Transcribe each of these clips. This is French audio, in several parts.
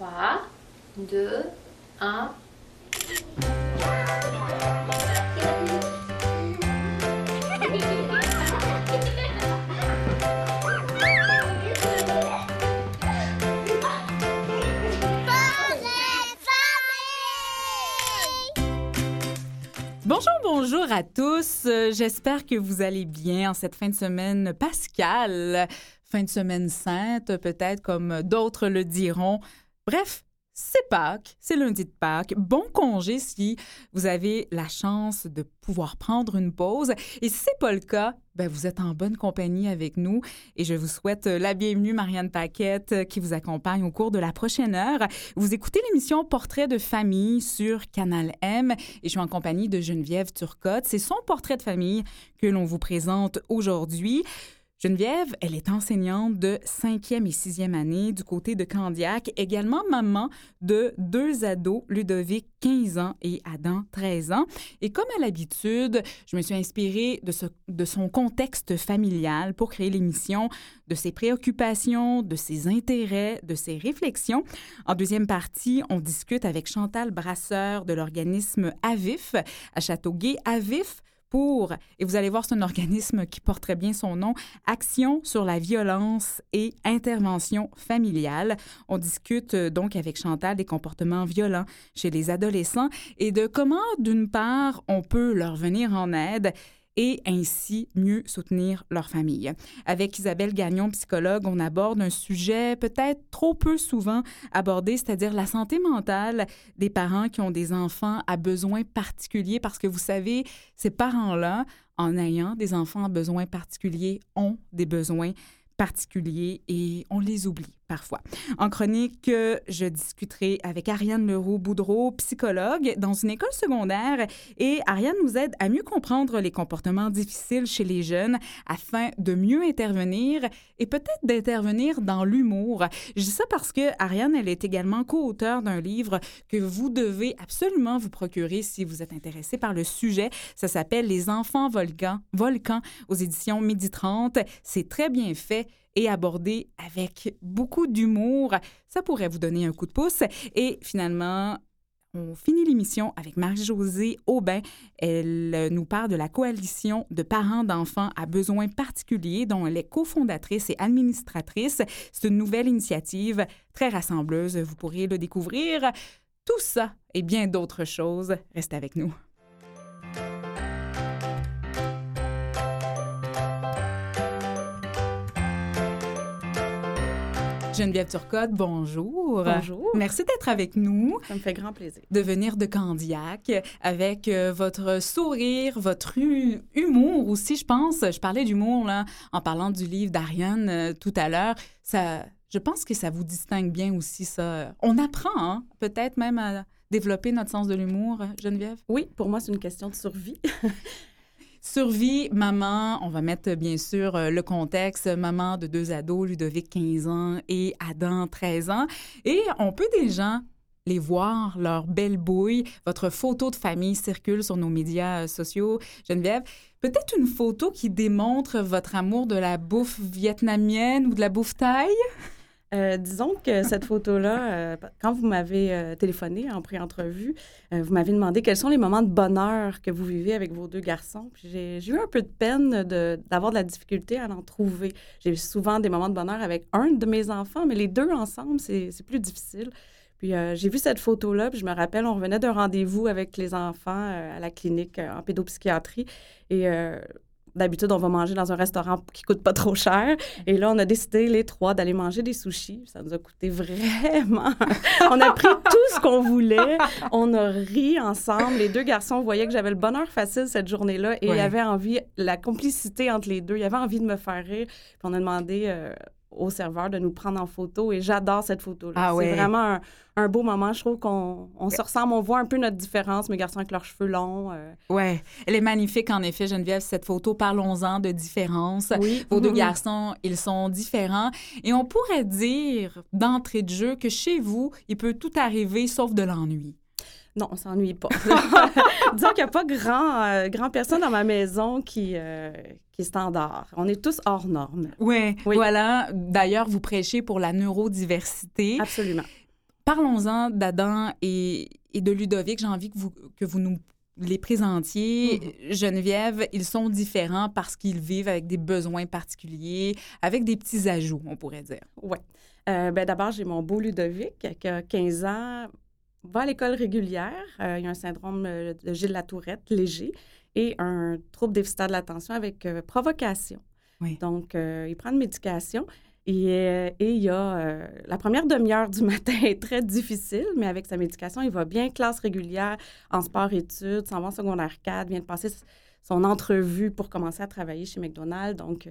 3, 2, 1. Bonjour, bonjour à tous. Euh, J'espère que vous allez bien en cette fin de semaine pascale, fin de semaine sainte, peut-être comme d'autres le diront. Bref, c'est Pâques, c'est lundi de Pâques. Bon congé si vous avez la chance de pouvoir prendre une pause. Et si c'est pas le cas, ben vous êtes en bonne compagnie avec nous et je vous souhaite la bienvenue, Marianne Paquette, qui vous accompagne au cours de la prochaine heure. Vous écoutez l'émission Portrait de famille sur Canal M et je suis en compagnie de Geneviève Turcotte. C'est son portrait de famille que l'on vous présente aujourd'hui. Geneviève, elle est enseignante de cinquième et sixième année du côté de Candiac, également maman de deux ados, Ludovic, 15 ans, et Adam, 13 ans. Et comme à l'habitude, je me suis inspirée de, de son contexte familial pour créer l'émission, de ses préoccupations, de ses intérêts, de ses réflexions. En deuxième partie, on discute avec Chantal Brasseur de l'organisme AVIF à Châteauguay. AVIF, pour, et vous allez voir, c'est un organisme qui porte très bien son nom, Action sur la violence et intervention familiale. On discute euh, donc avec Chantal des comportements violents chez les adolescents et de comment, d'une part, on peut leur venir en aide et ainsi mieux soutenir leur famille. Avec Isabelle Gagnon, psychologue, on aborde un sujet peut-être trop peu souvent abordé, c'est-à-dire la santé mentale des parents qui ont des enfants à besoins particuliers, parce que vous savez, ces parents-là, en ayant des enfants à besoins particuliers, ont des besoins particuliers et on les oublie En chronique, je discuterai avec Ariane Leroux-Boudreau, psychologue dans une école secondaire et Ariane nous aide à mieux comprendre les comportements difficiles chez les jeunes afin de mieux intervenir et peut-être d'intervenir dans l'humour. Je dis ça parce que Ariane, elle est également co-auteure d'un livre que vous devez absolument vous procurer si vous êtes intéressé par le sujet. Ça s'appelle Les enfants volcans, volcans aux éditions Midi 30. C'est très bien fait et abordé avec beaucoup d'humour. Ça pourrait vous donner un coup de pouce. Et finalement, on finit l'émission avec Marie-Josée Aubin. Elle nous parle de la coalition de parents d'enfants à besoins particuliers dont elle est cofondatrice et administratrice. C'est une nouvelle initiative très rassembleuse. Vous pourriez le découvrir. Tout ça et bien d'autres choses. Restez avec nous. Geneviève Turcotte, bonjour. Bonjour. Merci d'être avec nous. Ça me fait grand plaisir. De venir de Candiac avec euh, votre sourire, votre hu- humour aussi, je pense. Je parlais d'humour là, en parlant du livre d'Ariane euh, tout à l'heure. Ça, je pense que ça vous distingue bien aussi, ça. On apprend, hein, peut-être même à développer notre sens de l'humour, Geneviève? Oui, pour moi, c'est une question de survie. Survie, maman, on va mettre bien sûr euh, le contexte, maman de deux ados, Ludovic 15 ans et Adam 13 ans. Et on peut déjà les voir, leur belle bouille. Votre photo de famille circule sur nos médias euh, sociaux. Geneviève, peut-être une photo qui démontre votre amour de la bouffe vietnamienne ou de la bouffe thaï? Euh, disons que cette photo-là, euh, quand vous m'avez euh, téléphoné en pré-entrevue, vous m'avez demandé quels sont les moments de bonheur que vous vivez avec vos deux garçons. J'ai eu un peu de peine de- d'avoir de, la difficulté à en trouver. J'ai souvent des moments de bonheur avec un de mes enfants, mais les deux ensemble, c'est plus difficile. Puis j'ai vu cette photo-là, puis je me rappelle, on revenait d'un rendez-vous avec les enfants à la clinique en pédopsychiatrie. Et d'habitude, on va manger dans un restaurant qui coûte pas trop cher. Et là, on a décidé, les trois, d'aller manger des sushis. Ça nous a coûté vraiment. on a pris tout ce qu'on voulait. On a ri ensemble. Les deux garçons voyaient que j'avais le bonheur facile cette journée-là et Ouais. il y avait envie, la complicité entre les deux. Il y avait envie de me faire rire. Puis on a demandé euh, au serveur de nous prendre en photo et j'adore cette photo-là. Ah C'est vraiment un, un beau moment. Je trouve qu'on on se ressemble. On voit un peu notre différence, mes garçons avec leurs cheveux longs. euh. Ouais, elle est magnifique en effet, Geneviève, cette photo. Parlons-en de différence. Oui. Vos deux garçons, ils sont différents. Et on pourrait dire d'entrée de jeu que chez vous, il peut tout arriver sauf de l'ennui. Non, on s'ennuie pas. Disons qu'il n'y a pas grand, euh, grand personne dans ma maison qui, euh, qui est standard. On est tous hors normes. Ouais, Oui. voilà. D'ailleurs, vous prêchez pour la neurodiversité. Absolument. parlons-en d'Adam et, et, de Ludovic. J'ai envie que vous, que vous nous les présentiez. Mm-hmm. Geneviève, ils sont différents parce qu'ils vivent avec des besoins particuliers, avec des petits ajouts, on pourrait dire. Oui. Euh, ben, D'abord, j'ai mon beau Ludovic qui a 15 ans, va à l'école régulière. Euh, il a un syndrome euh, de Gilles Latourette léger et un trouble déficitaire de l'attention avec provocation. Oui. Donc, il prend une médication. Et, et, il y a la première demi-heure du matin est très difficile, mais avec sa médication, il va bien, classe régulière en sport-études, s'en va en secondaire 4, vient de passer son entrevue pour commencer à travailler chez McDonald's. Donc,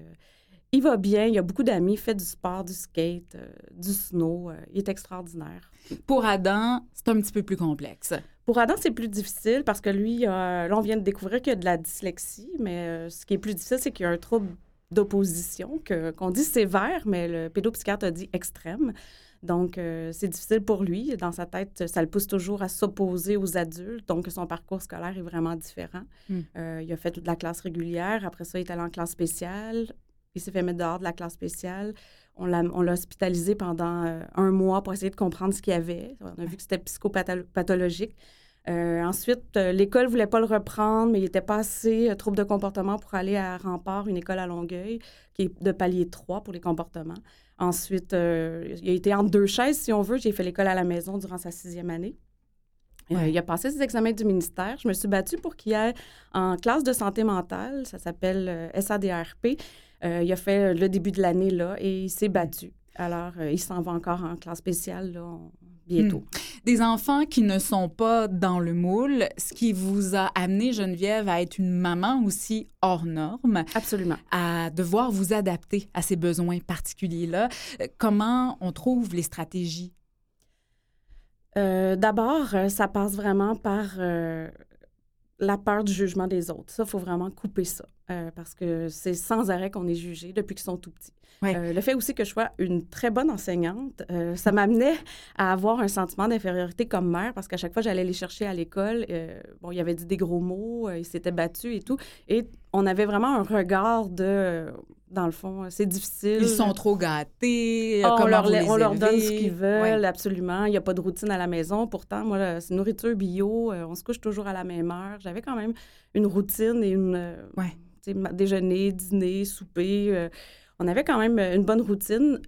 il va bien, il a beaucoup d'amis, fait du sport, du skate, euh, du snow. Euh, il est extraordinaire. Pour Adam, c'est un petit peu plus complexe. Pour Adam, c'est plus difficile parce que lui, là, on vient de découvrir qu'il y a de la dyslexie, mais euh, ce qui est plus difficile, c'est qu'il y a un trouble d'opposition qu'on dit sévère, mais le pédopsychiatre a dit extrême. Donc, c'est difficile pour lui. Dans sa tête, ça le pousse toujours à s'opposer aux adultes. Donc, son parcours scolaire est vraiment différent. Hmm. il a fait toute la classe régulière. Après ça, il est allé en classe spéciale. Il s'est fait mettre dehors de la classe spéciale. On l'a, hospitalisé pendant euh, un mois pour essayer de comprendre ce qu'il y avait. On a vu que c'était psychopathologique. Euh, ensuite, euh, l'école ne voulait pas le reprendre, mais il était pas assez trouble de comportement pour aller à Rempart, une école à Longueuil, qui est de palier 3 pour les comportements. Ensuite, il a été entre deux chaises, si on veut. J'ai fait l'école à la maison durant sa sixième année. il a passé ses examens du ministère. Je me suis battue pour qu'il aille en classe de santé mentale. Ça s'appelle SADRP. Euh, il a fait le début de l'année là et il s'est battu. Alors, euh, il s'en va encore en classe spéciale là, bientôt. Hmm. Des enfants qui ne sont pas dans le moule, ce qui vous a amené, Geneviève, à être une maman aussi hors norme. Absolument. À devoir vous adapter à ces besoins particuliers-là. Euh, comment on trouve les stratégies? D'abord, ça passe vraiment par la peur du jugement des autres. Ça, il faut vraiment couper ça. Euh, parce que c'est sans arrêt qu'on est jugé depuis qu'ils sont tout petits. Euh, le fait aussi que je sois une très bonne enseignante, euh, ça m'amenait à avoir un sentiment d'infériorité comme mère parce qu'à chaque fois j'allais les chercher à l'école, bon, il avait dit des gros mots, il s'était battu et tout, et on avait vraiment un regard de, dans le fond, c'est difficile. Ils sont trop gâtés. Ah, on, leur, on leur, donne ce qu'ils veulent, absolument. Il n'y a pas de routine à la maison. Pourtant, moi, c'est nourriture bio, on se couche toujours à la même heure. J'avais quand même une routine et une déjeuner, dîner, souper. Euh, on avait quand même une bonne routine.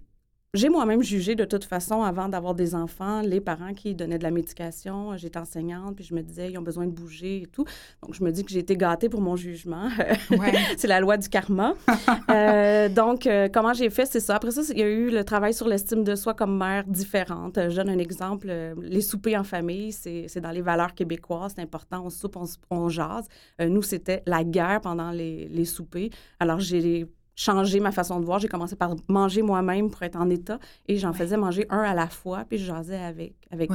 J'ai moi-même jugé de toute façon, avant d'avoir des enfants, les parents qui donnaient de la médication. J'étais enseignante, puis je me disais, ils ont besoin de bouger et tout. Donc, je me dis que j'ai été gâtée pour mon jugement. c'est la loi du karma. Euh, donc, euh, comment j'ai fait, c'est ça. Après ça, il y a eu le travail sur l'estime de soi comme mère différente. Je donne un exemple. Les soupers en famille, c'est dans les valeurs québécoises. C'est important. On soupe, on, on jase. nous, c'était la guerre pendant les, les soupers. Alors, j'ai changer ma façon de voir. J'ai commencé par manger moi-même pour être en état et j'en faisais manger un à la fois, puis je jasais avec, avec.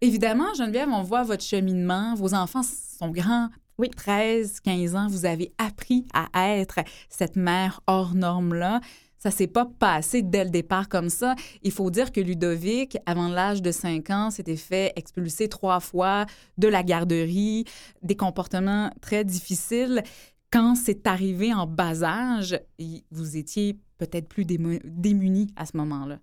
Évidemment, Geneviève, on voit votre cheminement. Vos enfants sont grands. Oui. 13, 15 ans, vous avez appris à être cette mère hors norme-là. Ça s'est pas passé dès le départ comme ça. Il faut dire que Ludovic, avant l'âge de 5 ans, s'était fait expulser trois fois de la garderie, des comportements très difficiles quand c'est arrivé en bas âge, vous étiez peut-être plus démunis à ce moment-là.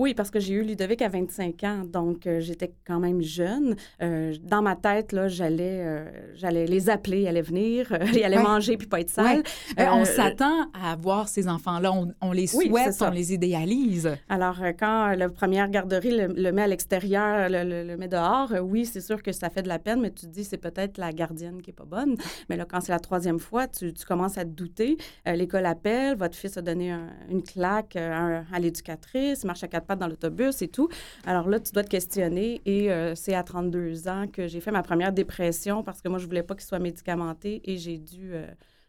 Oui, parce que j'ai eu Ludovic à 25 ans, donc euh, j'étais quand même jeune. Euh, dans ma tête, là, j'allais, euh, j'allais les appeler, ils allaient venir, ils allaient manger puis pas être sales. on s'attend à voir ces enfants-là, on, les souhaite, on les idéalise. Alors, quand la première garderie le, met à l'extérieur, le, met dehors, oui, c'est sûr que ça fait de la peine, mais tu te dis c'est peut-être la gardienne qui est pas bonne. Mais là, quand c'est la troisième fois, tu, commences à te douter. l'école appelle, votre fils a donné une claque à, à l'éducatrice, marche à quatre dans l'autobus et tout. Alors là, tu dois te questionner et euh, c'est à 32 ans que j'ai fait ma première dépression parce que moi, je voulais pas qu'il soit médicamenté et j'ai dû euh,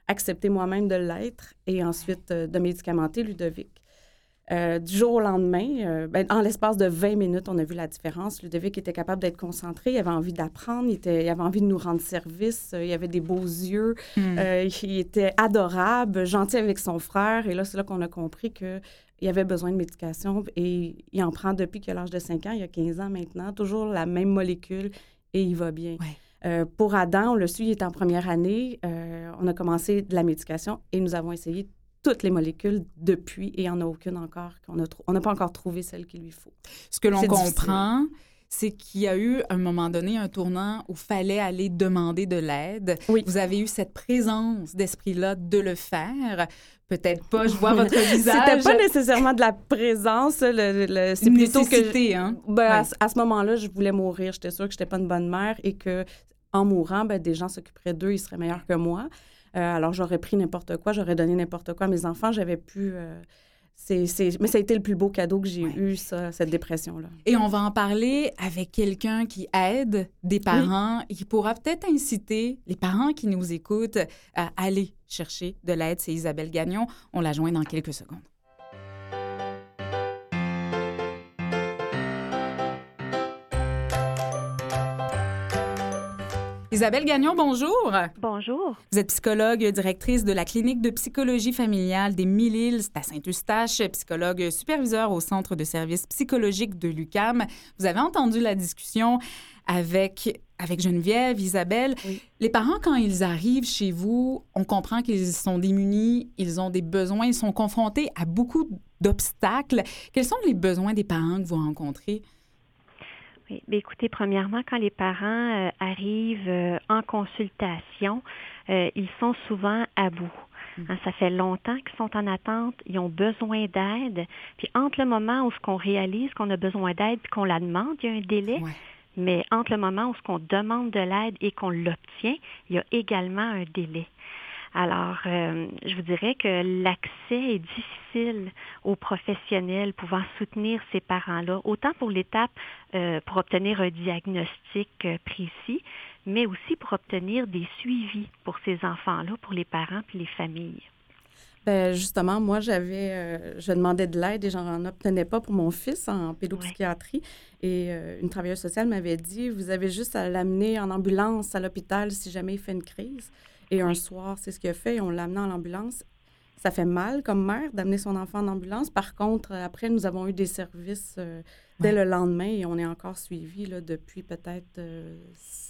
accepter moi-même de l'être et ensuite euh, de médicamenter Ludovic. du jour au lendemain, ben, en l'espace de 20 minutes, on a vu la différence. Ludovic était capable d'être concentré, il avait envie d'apprendre, il, il, avait envie de nous rendre service, il avait des beaux yeux, hmm. il était adorable, gentil avec son frère. Et là, c'est là qu'on a compris que il avait besoin de médication et il en prend depuis a l'âge de 5 ans, il y a 15 ans maintenant, toujours la même molécule et il va bien. Euh, pour Adam, on le suit, il est en première année. Euh, on a commencé de la médication et nous avons essayé toutes les molécules depuis et il n'y en a aucune encore. qu'on a On n'a pas encore trouvé celle qu'il lui faut. Ce que l'on comprend, c'est qu'il y a eu, à un moment donné, un tournant où fallait aller demander de l'aide. Oui. Vous avez eu cette présence d'esprit-là de le faire. Peut-être pas, je vois votre visage. C'était pas nécessairement de la présence, le, c'est plutôt que... Hein? Ben, à, ce moment-là, je voulais mourir. J'étais sûre que j'étais pas une bonne mère et que en mourant, ben, des gens s'occuperaient d'eux, ils seraient meilleurs que moi. Euh, alors, j'aurais pris n'importe quoi, j'aurais donné n'importe quoi à mes enfants. J'avais pu... Euh, Mais ça a été le plus beau cadeau que j'ai eu, ça, cette dépression-là. Et on va en parler avec quelqu'un qui aide des parents et qui pourra peut-être inciter les parents qui nous écoutent à aller chercher de l'aide. C'est Isabelle Gagnon. On la joint dans quelques secondes. Isabelle Gagnon, bonjour. Bonjour. Vous êtes psychologue, directrice de la clinique de psychologie familiale des Mille-Îles à Saint-Eustache, psychologue superviseur au Centre de services psychologiques de l'UCAM. Vous avez entendu la discussion avec, avec Geneviève, Isabelle. Les parents, quand ils arrivent chez vous, on comprend qu'ils sont démunis, ils ont des besoins, ils sont confrontés à beaucoup d'obstacles. Quels sont les besoins des parents que vous rencontrez? Écoutez, premièrement, quand les parents euh, arrivent euh, en consultation, euh, ils sont souvent à bout. Mm. Hein, ça fait longtemps qu'ils sont en attente, ils ont besoin d'aide. Puis entre le moment où ce qu'on réalise qu'on a besoin d'aide et qu'on la demande, il y a un délai. Mais entre le moment où ce qu'on demande de l'aide et qu'on l'obtient, il y a également un délai. Alors, euh, je vous dirais que l'accès est difficile aux professionnels pouvant soutenir ces parents-là, autant pour l'étape euh, pour obtenir un diagnostic euh, précis, mais aussi pour obtenir des suivis pour ces enfants-là, pour les parents et les familles. Bien, justement, moi, j'avais, je demandais de l'aide et j'en obtenais pas pour mon fils en pédopsychiatrie. Et une travailleuse sociale m'avait dit, vous avez juste à l'amener en ambulance à l'hôpital si jamais il fait une crise. Et un soir, c'est ce qu'il a fait. On l'a amené en ambulance. Ça fait mal comme mère d'amener son enfant en ambulance. Par contre, après, nous avons eu des services euh, dès le lendemain et on est encore suivi là, depuis peut-être euh,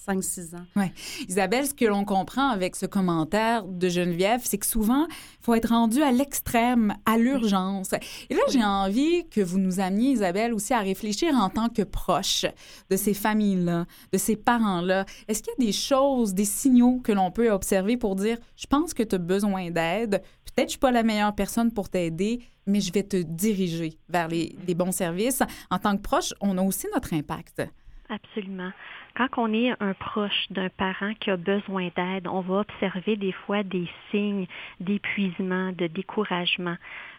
5-6 ans. Oui. Isabelle, ce que l'on comprend avec ce commentaire de Geneviève, c'est que souvent, il faut être rendu à l'extrême, à l'urgence. Et là, j'ai envie que vous nous ameniez, Isabelle, aussi à réfléchir en tant que proche de ces familles-là, de ces parents-là. Est-ce qu'il y a des choses, des signaux que l'on peut observer pour dire, je pense que tu as besoin d'aide, peut-être que je suis pas la meilleure personne pour t'aider, mais je vais te diriger vers les, les bons services. En tant que proche, on a aussi notre impact. Absolument. Quand on est un proche d'un parent qui a besoin d'aide, on va observer des fois des signes d'épuisement, de découragement.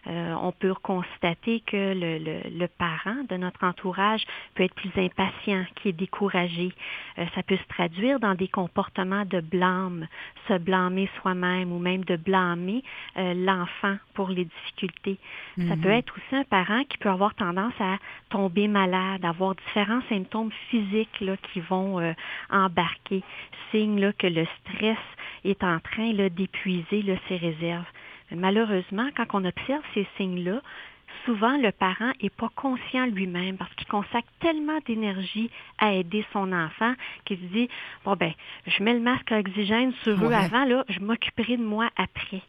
Euh, on peut constater que le, le, parent de notre entourage peut être plus impatient, qui est découragé. Euh, ça peut se traduire dans des comportements de blâme, se blâmer soi-même ou même de blâmer euh, l'enfant pour les difficultés. Ça peut mhm. être aussi un parent qui peut avoir tendance à tomber malade, avoir différents symptômes physiques là, qui vont embarquer, signe là, que le stress est en train d'épuiser ses réserves malheureusement, quand on observe ces signes-là, souvent le parent n'est pas conscient lui-même parce qu'il consacre tellement d'énergie à aider son enfant qu'il se dit bon ben je mets le masque à oxygène sur eux avant là, je m'occuperai de moi après.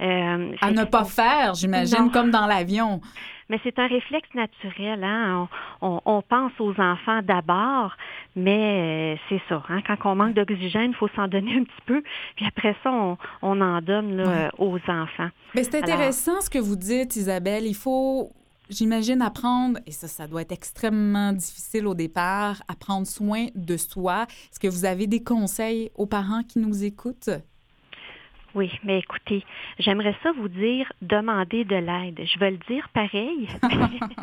Euh, à ne pas faire, j'imagine, comme dans l'avion. Mais c'est un réflexe naturel. Hein? On, pense aux enfants d'abord, mais euh, c'est ça. Hein? Quand on manque d'oxygène, il faut s'en donner un petit peu. Puis après ça, on, en donne là, aux enfants. Mais c'est intéressant ce que vous dites, Isabelle. Il faut J'imagine apprendre, et ça, ça doit être extrêmement difficile au départ, à prendre soin de soi. Est-ce que vous avez des conseils aux parents qui nous écoutent? Oui, mais écoutez, j'aimerais ça vous dire demander de l'aide. Je vais le dire pareil.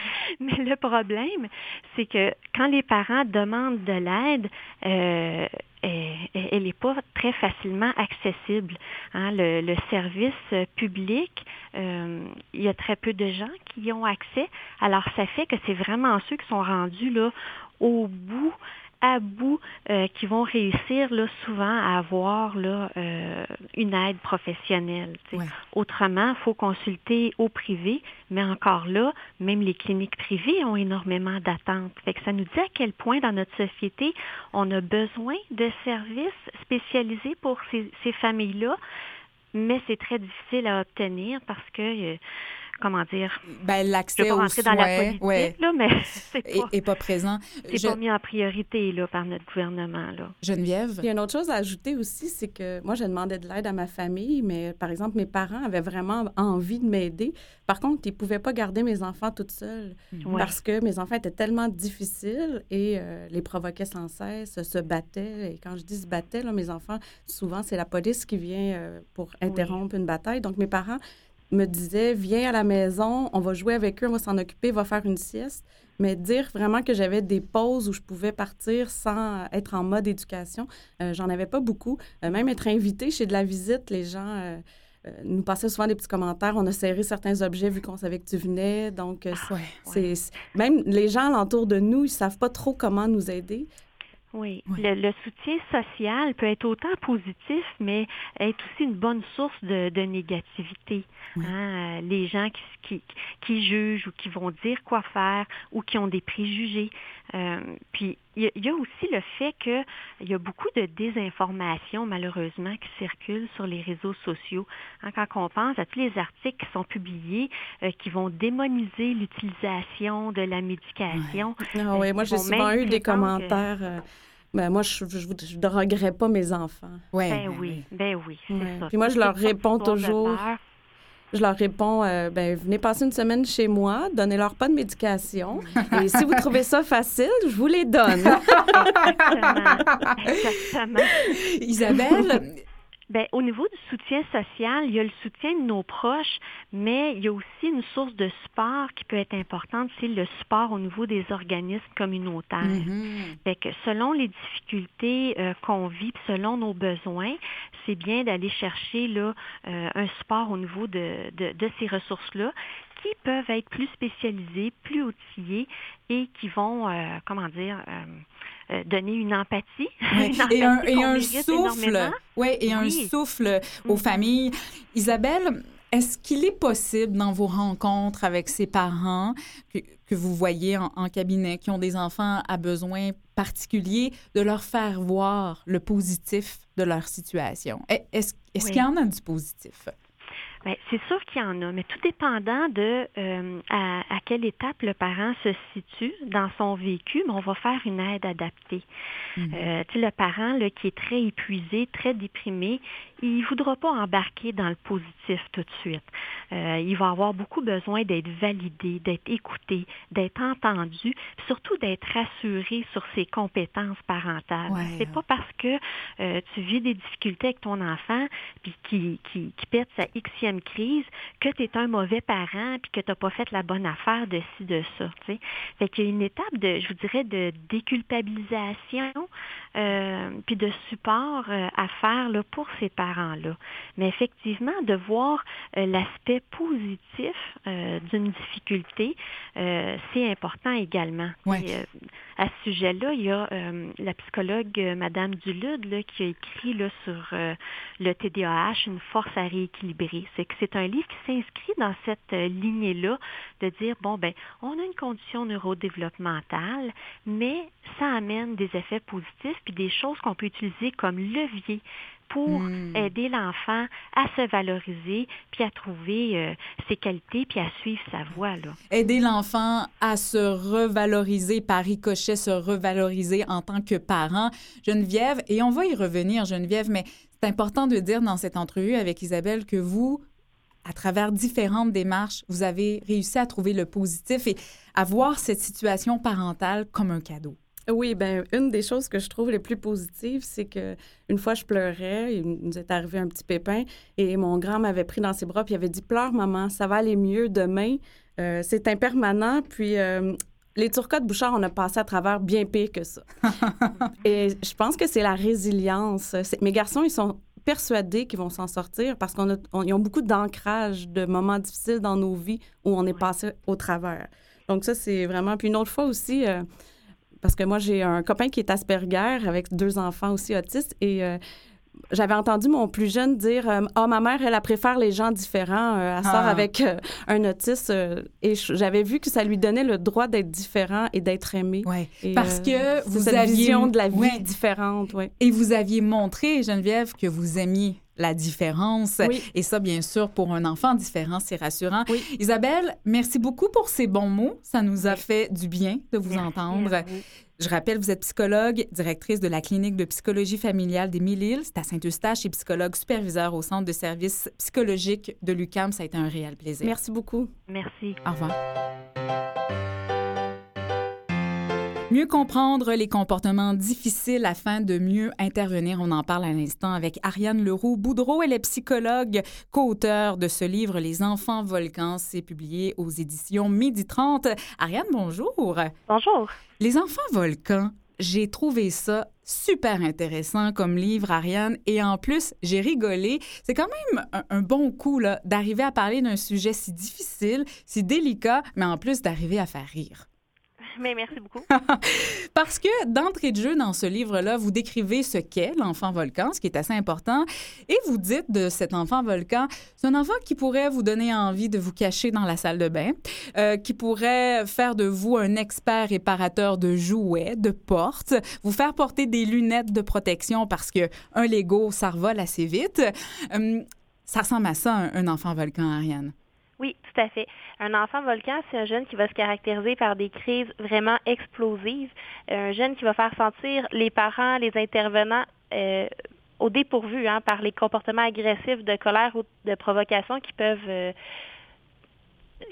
mais le problème, c'est que quand les parents demandent de l'aide, euh, elle n'est pas très facilement accessible. Hein. Le, service public, euh, il y a très peu de gens qui y ont accès. Alors, ça fait que c'est vraiment ceux qui sont rendus là au bout à bout euh, qui vont réussir là, souvent à avoir là, euh, une aide professionnelle. Autrement, il faut consulter au privé, mais encore là, même les cliniques privées ont énormément d'attentes. ça nous dit à quel point dans notre société, on a besoin de services spécialisés pour ces, ces familles-là mais c'est très difficile à obtenir parce que comment dire, ben, l'accès aux soins, dans la politique, ouais. là, mais c'est pas, et, pas présent. C'est Je... pas mis en priorité là, par notre gouvernement. Là. Geneviève? Il y a une autre chose à ajouter aussi, c'est que moi, j'ai demandé de l'aide à ma famille, mais par exemple, mes parents avaient vraiment envie de m'aider. Par contre, ils ne pouvaient pas garder mes enfants toutes seules parce que mes enfants étaient tellement difficiles et euh, les provoquaient sans cesse, se battaient. Et quand je dis se battaient, là, mes enfants, souvent, c'est la police qui vient euh, pour interrompre une bataille. Donc, mes parents me disait Viens à la maison, on va jouer avec eux, on va s'en occuper, on va faire une sieste. Mais dire vraiment que j'avais des pauses où je pouvais partir sans être en mode éducation, euh, j'en avais pas beaucoup. Euh, même être invité chez de la visite, les gens. Euh, nous passaient souvent des petits commentaires. On a serré certains objets vu qu'on savait que tu venais. Donc, ah, même les gens alentour de nous, ils savent pas trop comment nous aider. Oui, Le, soutien social peut être autant positif, mais être aussi une bonne source de, négativité. Hein. Euh, les gens qui, qui, jugent ou qui vont dire quoi faire ou qui ont des préjugés. Euh, puis il y, a aussi le fait qu'il y a beaucoup de désinformation, malheureusement, qui circulent sur les réseaux sociaux. Hein, quand on pense à tous les articles qui sont publiés, euh, qui vont démoniser l'utilisation de la médication. Ah oui, moi, j'ai souvent eu des commentaires. Ben, moi, je ne regrette pas mes enfants. Ouais, ben, oui, ben oui, c'est ça. Puis moi, je leur réponds toujours. Je leur réponds, euh, ben, venez passer une semaine chez moi, donnez-leur pas de médication. Et si vous trouvez ça facile, je vous les donne. Exactement. Exactement. Isabelle, Bien, au niveau du soutien social, il y a le soutien de nos proches, mais il y a aussi une source de support qui peut être importante, c'est le support au niveau des organismes communautaires. Que selon les difficultés euh, qu'on vit, selon nos besoins, c'est bien d'aller chercher là, euh, un support au niveau de, de, de ces ressources-là qui peuvent être plus spécialisées, plus outillées et qui vont, euh, comment dire, euh, donner une empathie. et, un, souffle. Ouais, et un souffle aux mm-hmm. familles. Isabelle, est-ce qu'il est possible dans vos rencontres avec ces parents que, que vous voyez en, cabinet qui ont des enfants à besoins particuliers de leur faire voir le positif de leur situation? Est-ce est qu'il y en a du positif? Bien, c'est sûr qu'il y en a, mais tout dépendant de euh, à, à, quelle étape le parent se situe dans son vécu, mais on va faire une aide adaptée. Mm-hmm. Euh, tu sais, le parent là, qui est très épuisé, très déprimé, il ne voudra pas embarquer dans le positif tout de suite. Euh, il va avoir beaucoup besoin d'être validé, d'être écouté, d'être entendu, surtout d'être rassuré sur ses compétences parentales. C'est pas parce que euh, tu vis des difficultés avec ton enfant puis qui, qui, qui pète sa xème crise que tu es un mauvais parent puis que tu n'as pas fait la bonne affaire de ci, de ça. T'sais. Fait qu'il y a une étape de, je vous dirais, de déculpabilisation euh, puis de support euh, à faire là, pour ces parents-là. Mais effectivement, de voir euh, l'aspect positif d'une difficulté, c'est important également. à ce sujet-là, il y a la psychologue Madame Dulude là, qui a écrit là, sur le TDAH, une force à rééquilibrer. C'est que c'est un livre qui s'inscrit dans cette lignée-là de dire bon ben, on a une condition neurodéveloppementale, mais ça amène des effets positifs puis des choses qu'on peut utiliser comme levier pour hmm. aider l'enfant à se valoriser, puis à trouver euh, ses qualités, puis à suivre sa voie. Là. Aider l'enfant à se revaloriser par ricochet, se revaloriser en tant que parent. Geneviève, et on va y revenir, Geneviève, mais c'est important de dire dans cette entrevue avec Isabelle que vous, à travers différentes démarches, vous avez réussi à trouver le positif et à voir cette situation parentale comme un cadeau. Oui, ben une des choses que je trouve les plus positives, c'est que une fois je pleurais, il nous est arrivé un petit pépin et mon grand m'avait pris dans ses bras puis il avait dit pleure maman, ça va aller mieux demain, euh, c'est impermanent puis euh, les turcottes Bouchard, on a passé à travers bien pire que ça. et je pense que c'est la résilience. Mes garçons, ils sont persuadés qu'ils vont s'en sortir parce qu'ils ont beaucoup d'ancrage de moments difficiles dans nos vies où on est passé au travers. Donc ça, c'est vraiment... Puis une autre fois aussi, euh, parce que moi, j'ai un copain qui est Asperger avec deux enfants aussi autistes et euh, j'avais entendu mon plus jeune dire euh, Ah, ma mère, elle, elle préfère les gens différents. Euh, elle sort Ah. avec euh, un autiste. euh, et j'avais vu que ça lui donnait le droit d'être différent et d'être aimé. Et, Parce que vous cette aviez vision de la vie Ouais. différente. Ouais. Et vous aviez montré, Geneviève, que vous aimiez la différence. Oui. Et ça, bien sûr, pour un enfant différent, c'est rassurant. Oui. Isabelle, merci beaucoup pour ces bons mots. Ça nous a fait du bien de vous Merci entendre. vous. Je rappelle, vous êtes psychologue, directrice de la clinique de psychologie familiale des Mille-Îles. C'est à Saint-Eustache et psychologue superviseur au centre de services psychologiques de l'UCAM. Ça a été un réel plaisir. Merci beaucoup. Merci. Au revoir. Mieux comprendre les comportements difficiles afin de mieux intervenir. On en parle à l'instant avec Ariane Leroux-Boudreau. Elle est psychologue, co-auteure de ce livre Les enfants volcans. C'est publié aux éditions Midi 30. Ariane, bonjour. Bonjour. Les enfants volcans, j'ai trouvé ça super intéressant comme livre, Ariane. Et en plus, j'ai rigolé. C'est quand même un, un bon coup d'arriver à parler d'un sujet si difficile, si délicat, mais en plus d'arriver à faire rire. Mais merci beaucoup. Parce que d'entrée de jeu, dans ce livre-là, vous décrivez ce qu'est l'enfant volcan, ce qui est assez important, et vous dites de cet enfant volcan, c'est un enfant qui pourrait vous donner envie de vous cacher dans la salle de bain, euh, qui pourrait faire de vous un expert réparateur de jouets, de portes, vous faire porter des lunettes de protection parce que un Lego, ça revole assez vite. Hum, ça ressemble à ça, un enfant volcan, Ariane. Oui, tout à fait. Un enfant volcan, c'est un jeune qui va se caractériser par des crises vraiment explosives. Un jeune qui va faire sentir les parents, les intervenants euh, au dépourvu hein, par les comportements agressifs de colère ou de provocation qui peuvent euh,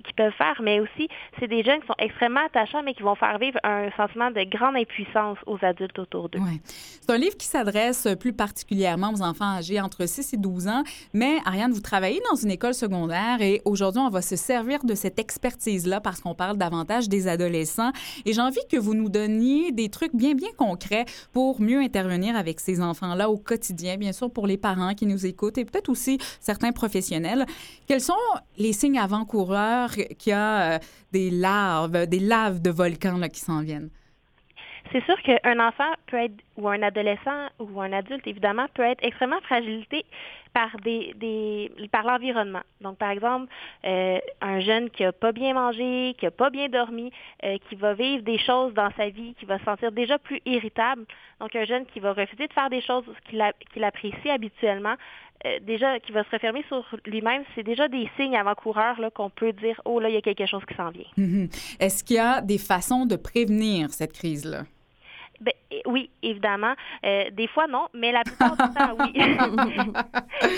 qui peuvent faire, mais aussi c'est des jeunes qui sont extrêmement attachants, mais qui vont faire vivre un sentiment de grande impuissance aux adultes autour d'eux. Ouais. C'est un livre qui s'adresse plus particulièrement aux enfants âgés entre 6 et 12 ans. Mais Ariane, vous travaillez dans une école secondaire et aujourd'hui, on va se servir de cette expertise-là parce qu'on parle davantage des adolescents. Et j'ai envie que vous nous donniez des trucs bien, bien concrets pour mieux intervenir avec ces enfants-là au quotidien, bien sûr, pour les parents qui nous écoutent et peut-être aussi certains professionnels. Quels sont les signes avant-coureurs qu'il y a euh, des larves, des laves de volcans qui s'en viennent? C'est sûr qu'un enfant peut être, ou un adolescent, ou un adulte, évidemment, peut être extrêmement fragilisé par des, par l'environnement. Donc, par exemple, euh, un jeune qui a pas bien mangé, qui a pas bien dormi, euh, qui va vivre des choses dans sa vie, qui va se sentir déjà plus irritable. Donc, un jeune qui va refuser de faire des choses qu'il apprécie habituellement, euh, déjà qui va se refermer sur lui-même, c'est déjà des signes avant-coureurs là, qu'on peut dire, oh là, il y a quelque chose qui s'en vient. Mhm. Est-ce qu'il y a des façons de prévenir cette crise-là? Ben, oui, évidemment. Euh, des fois, non, mais la plupart du temps, oui.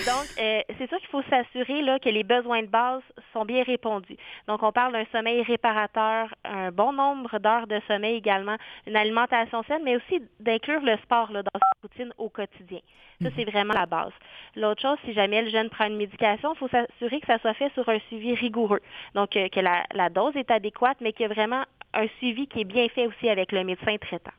Donc, euh, c'est sûr qu'il faut s'assurer là, que les besoins de base sont bien répondus. Donc, on parle d'un sommeil réparateur, un bon nombre d'heures de sommeil également, une alimentation saine, mais aussi d'inclure le sport là, dans sa routine au quotidien. Ça, c'est vraiment la base. L'autre chose, si jamais le jeune prend une médication, il faut s'assurer que ça soit fait sur un suivi rigoureux. Donc, euh, que la, la dose est adéquate, mais qu'il y a vraiment un suivi qui est bien fait aussi avec le médecin traitant.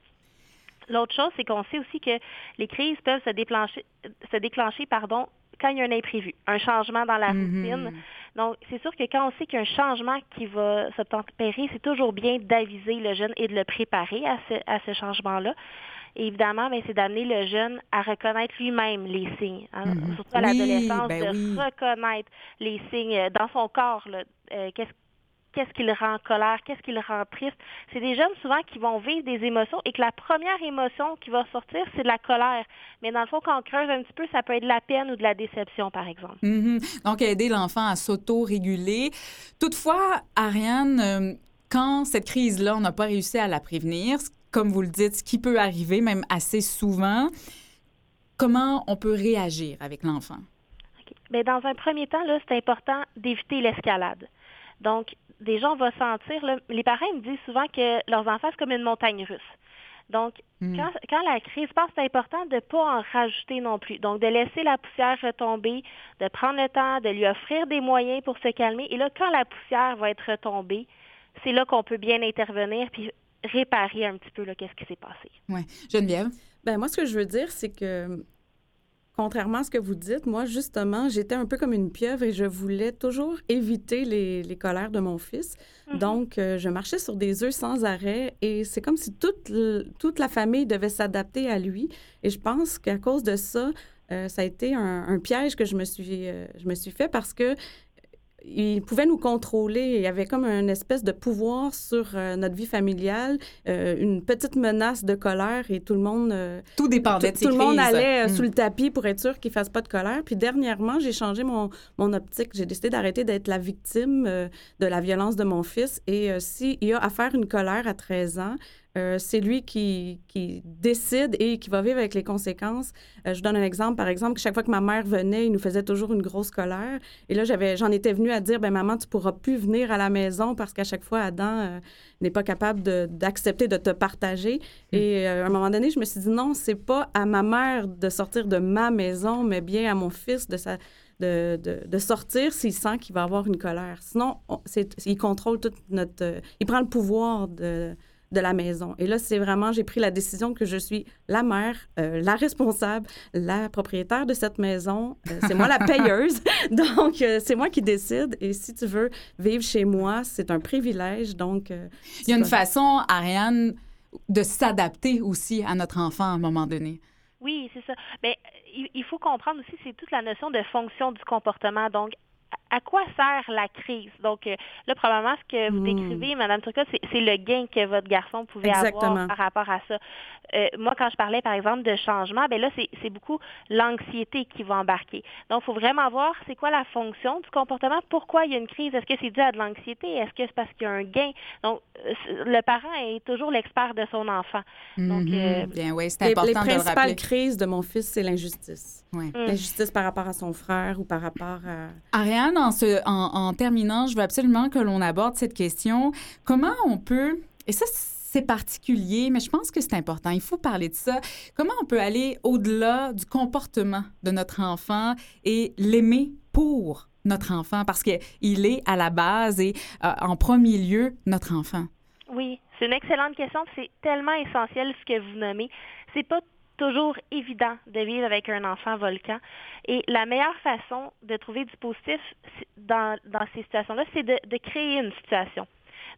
L'autre chose, c'est qu'on sait aussi que les crises peuvent se déclencher, se déclencher pardon, quand il y a un imprévu, un changement dans la routine. Donc, c'est sûr que quand on sait qu'il y a un changement qui va s'obtempérer, c'est toujours bien d'aviser le jeune et de le préparer à ce, à ce changement-là. Et évidemment, ben, c'est d'amener le jeune à reconnaître lui-même les signes, hein, Mhm. surtout à Oui, l'adolescence, ben de oui. reconnaître les signes euh, dans son corps. là. Euh, qu'est-ce qu'est-ce qui le rend en colère, qu'est-ce qui le rend triste. C'est des jeunes souvent qui vont vivre des émotions et que la première émotion qui va sortir, c'est de la colère. Mais dans le fond, quand on creuse un petit peu, ça peut être de la peine ou de la déception, par exemple. Mhm. Donc, aider l'enfant à s'auto-réguler. Toutefois, Ariane, euh, quand cette crise-là, on n'a pas réussi à la prévenir, comme vous le dites, ce qui peut arriver même assez souvent, comment on peut réagir avec l'enfant? Mais dans un premier temps, c'est important d'éviter l'escalade. Donc, déjà, on va sentir, là, les parents me disent souvent que leurs enfants, c'est comme une montagne russe. Donc, Mm. quand, quand la crise passe, c'est important de ne pas en rajouter non plus. Donc, de laisser la poussière retomber, de prendre le temps, de lui offrir des moyens pour se calmer. Et là, quand la poussière va être retombée, c'est là qu'on peut bien intervenir puis réparer un petit peu là, qu'est-ce qui s'est passé. Ouais. Geneviève? Ben moi, ce que je veux dire, c'est que, contrairement à ce que vous dites, moi, justement, j'étais un peu comme une pieuvre et je voulais toujours éviter les, les colères de mon fils. Mhm. Donc, euh, je marchais sur des œufs sans arrêt et c'est comme si toute, toute la famille devait s'adapter à lui. Et je pense qu'à cause de ça, euh, ça a été un, un, piège que je me suis, euh, je me suis fait parce que il pouvait nous contrôler. Il y avait comme une espèce de pouvoir sur euh, notre vie familiale, euh, une petite menace de colère et tout le monde... Euh, tout dépendait de Tout, le monde allait mm. sous le tapis pour être sûr qu'il ne fasse pas de colère. Puis dernièrement, j'ai changé mon, mon optique. J'ai décidé d'arrêter d'être la victime de la violence de mon fils. Et s'il y a à faire une colère à 13 ans, euh, c'est lui qui, qui, décide et qui va vivre avec les conséquences. Euh, je donne un exemple. Par exemple, chaque fois que ma mère venait, il nous faisait toujours une grosse colère. Et là, j'avais, j'en étais venue à dire, ben maman, tu pourras plus venir à la maison parce qu'à chaque fois, Adam euh, n'est pas capable d'accepter de, te partager. Mm. Et à un moment donné, je me suis dit, non, c'est pas à ma mère de sortir de ma maison, mais bien à mon fils de sa... De, de, sortir s'il sent qu'il va avoir une colère. Sinon, il contrôle toute notre... il prend le pouvoir de, de la maison. Et là, c'est vraiment, j'ai pris la décision que je suis la mère, euh, la responsable, la propriétaire de cette maison. Euh, c'est moi la payeuse. donc, euh, c'est moi qui décide. Et si tu veux vivre chez moi, c'est un privilège. Donc, il y a une façon, Ariane, de s'adapter aussi à notre enfant à un moment donné. Oui, c'est ça. Mais il faut comprendre aussi, c'est toute la notion de fonction du comportement. Donc, à quoi sert la crise? Donc, euh, là, probablement, ce que vous hmm. décrivez, Mme Turcotte, c'est le gain que votre garçon pouvait avoir par rapport à ça. Euh, moi, quand je parlais, par exemple, de changement, ben là, c'est beaucoup l'anxiété qui va embarquer. Donc, il faut vraiment voir c'est quoi la fonction du comportement, pourquoi il y a une crise. Est-ce que c'est dû à de l'anxiété? Est-ce que c'est parce qu'il y a un gain? Donc, euh, le parent est toujours l'expert de son enfant. Donc, mm-hmm. Bien, oui, c'est important les, les principales crises de mon fils, c'est l'injustice. Mm. L'injustice par rapport à son frère ou par rapport à... Ariane, en, terminant, je veux absolument que l'on aborde cette question. Comment on peut... Et ça, c'est particulier, mais je pense que c'est important. Il faut parler de ça. Comment on peut aller au-delà du comportement de notre enfant et l'aimer pour notre enfant? Parce qu'il est à la base et euh, en premier lieu notre enfant? Oui, c'est une excellente question. C'est tellement essentiel ce que vous nommez. C'est pas toujours évident de vivre avec un enfant volcan. Et la meilleure façon de trouver du positif dans, ces situations-là, c'est de créer une situation.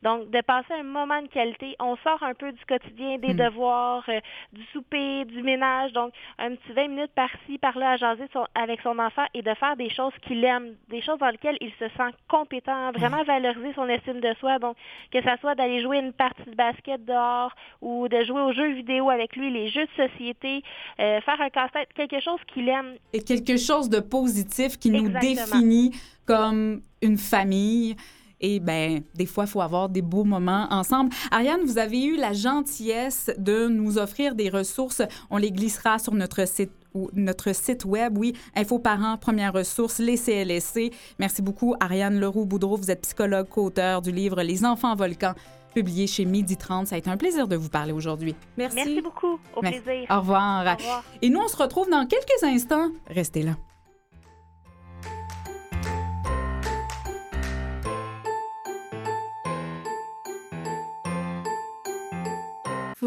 Donc, de passer un moment de qualité, on sort un peu du quotidien, des hmm. devoirs, euh, du souper, du ménage, donc un petit 20 minutes par-ci, par-là à jaser avec son enfant et de faire des choses qu'il aime, des choses dans lesquelles il se sent compétent, vraiment hmm. valoriser son estime de soi, donc que ce soit d'aller jouer une partie de basket dehors ou de jouer aux jeux vidéo avec lui, les jeux de société, euh, faire un casse-tête, quelque chose qu'il aime. Et quelque chose de positif qui nous définit comme une famille. Et ben, des fois, il faut avoir des beaux moments ensemble. Ariane, vous avez eu la gentillesse de nous offrir des ressources. On les glissera sur notre site notre site web, oui, Info Parents, Première Ressource, les CLSC. Merci beaucoup, Ariane Leroux-Boudreau. Vous êtes psychologue, co-auteur du livre Les enfants volcans, publié chez Midi 30. Ça a été un plaisir de vous parler aujourd'hui. Merci. Merci beaucoup. Au plaisir. Au revoir. Au revoir. Et nous, on se retrouve dans quelques instants. Restez là.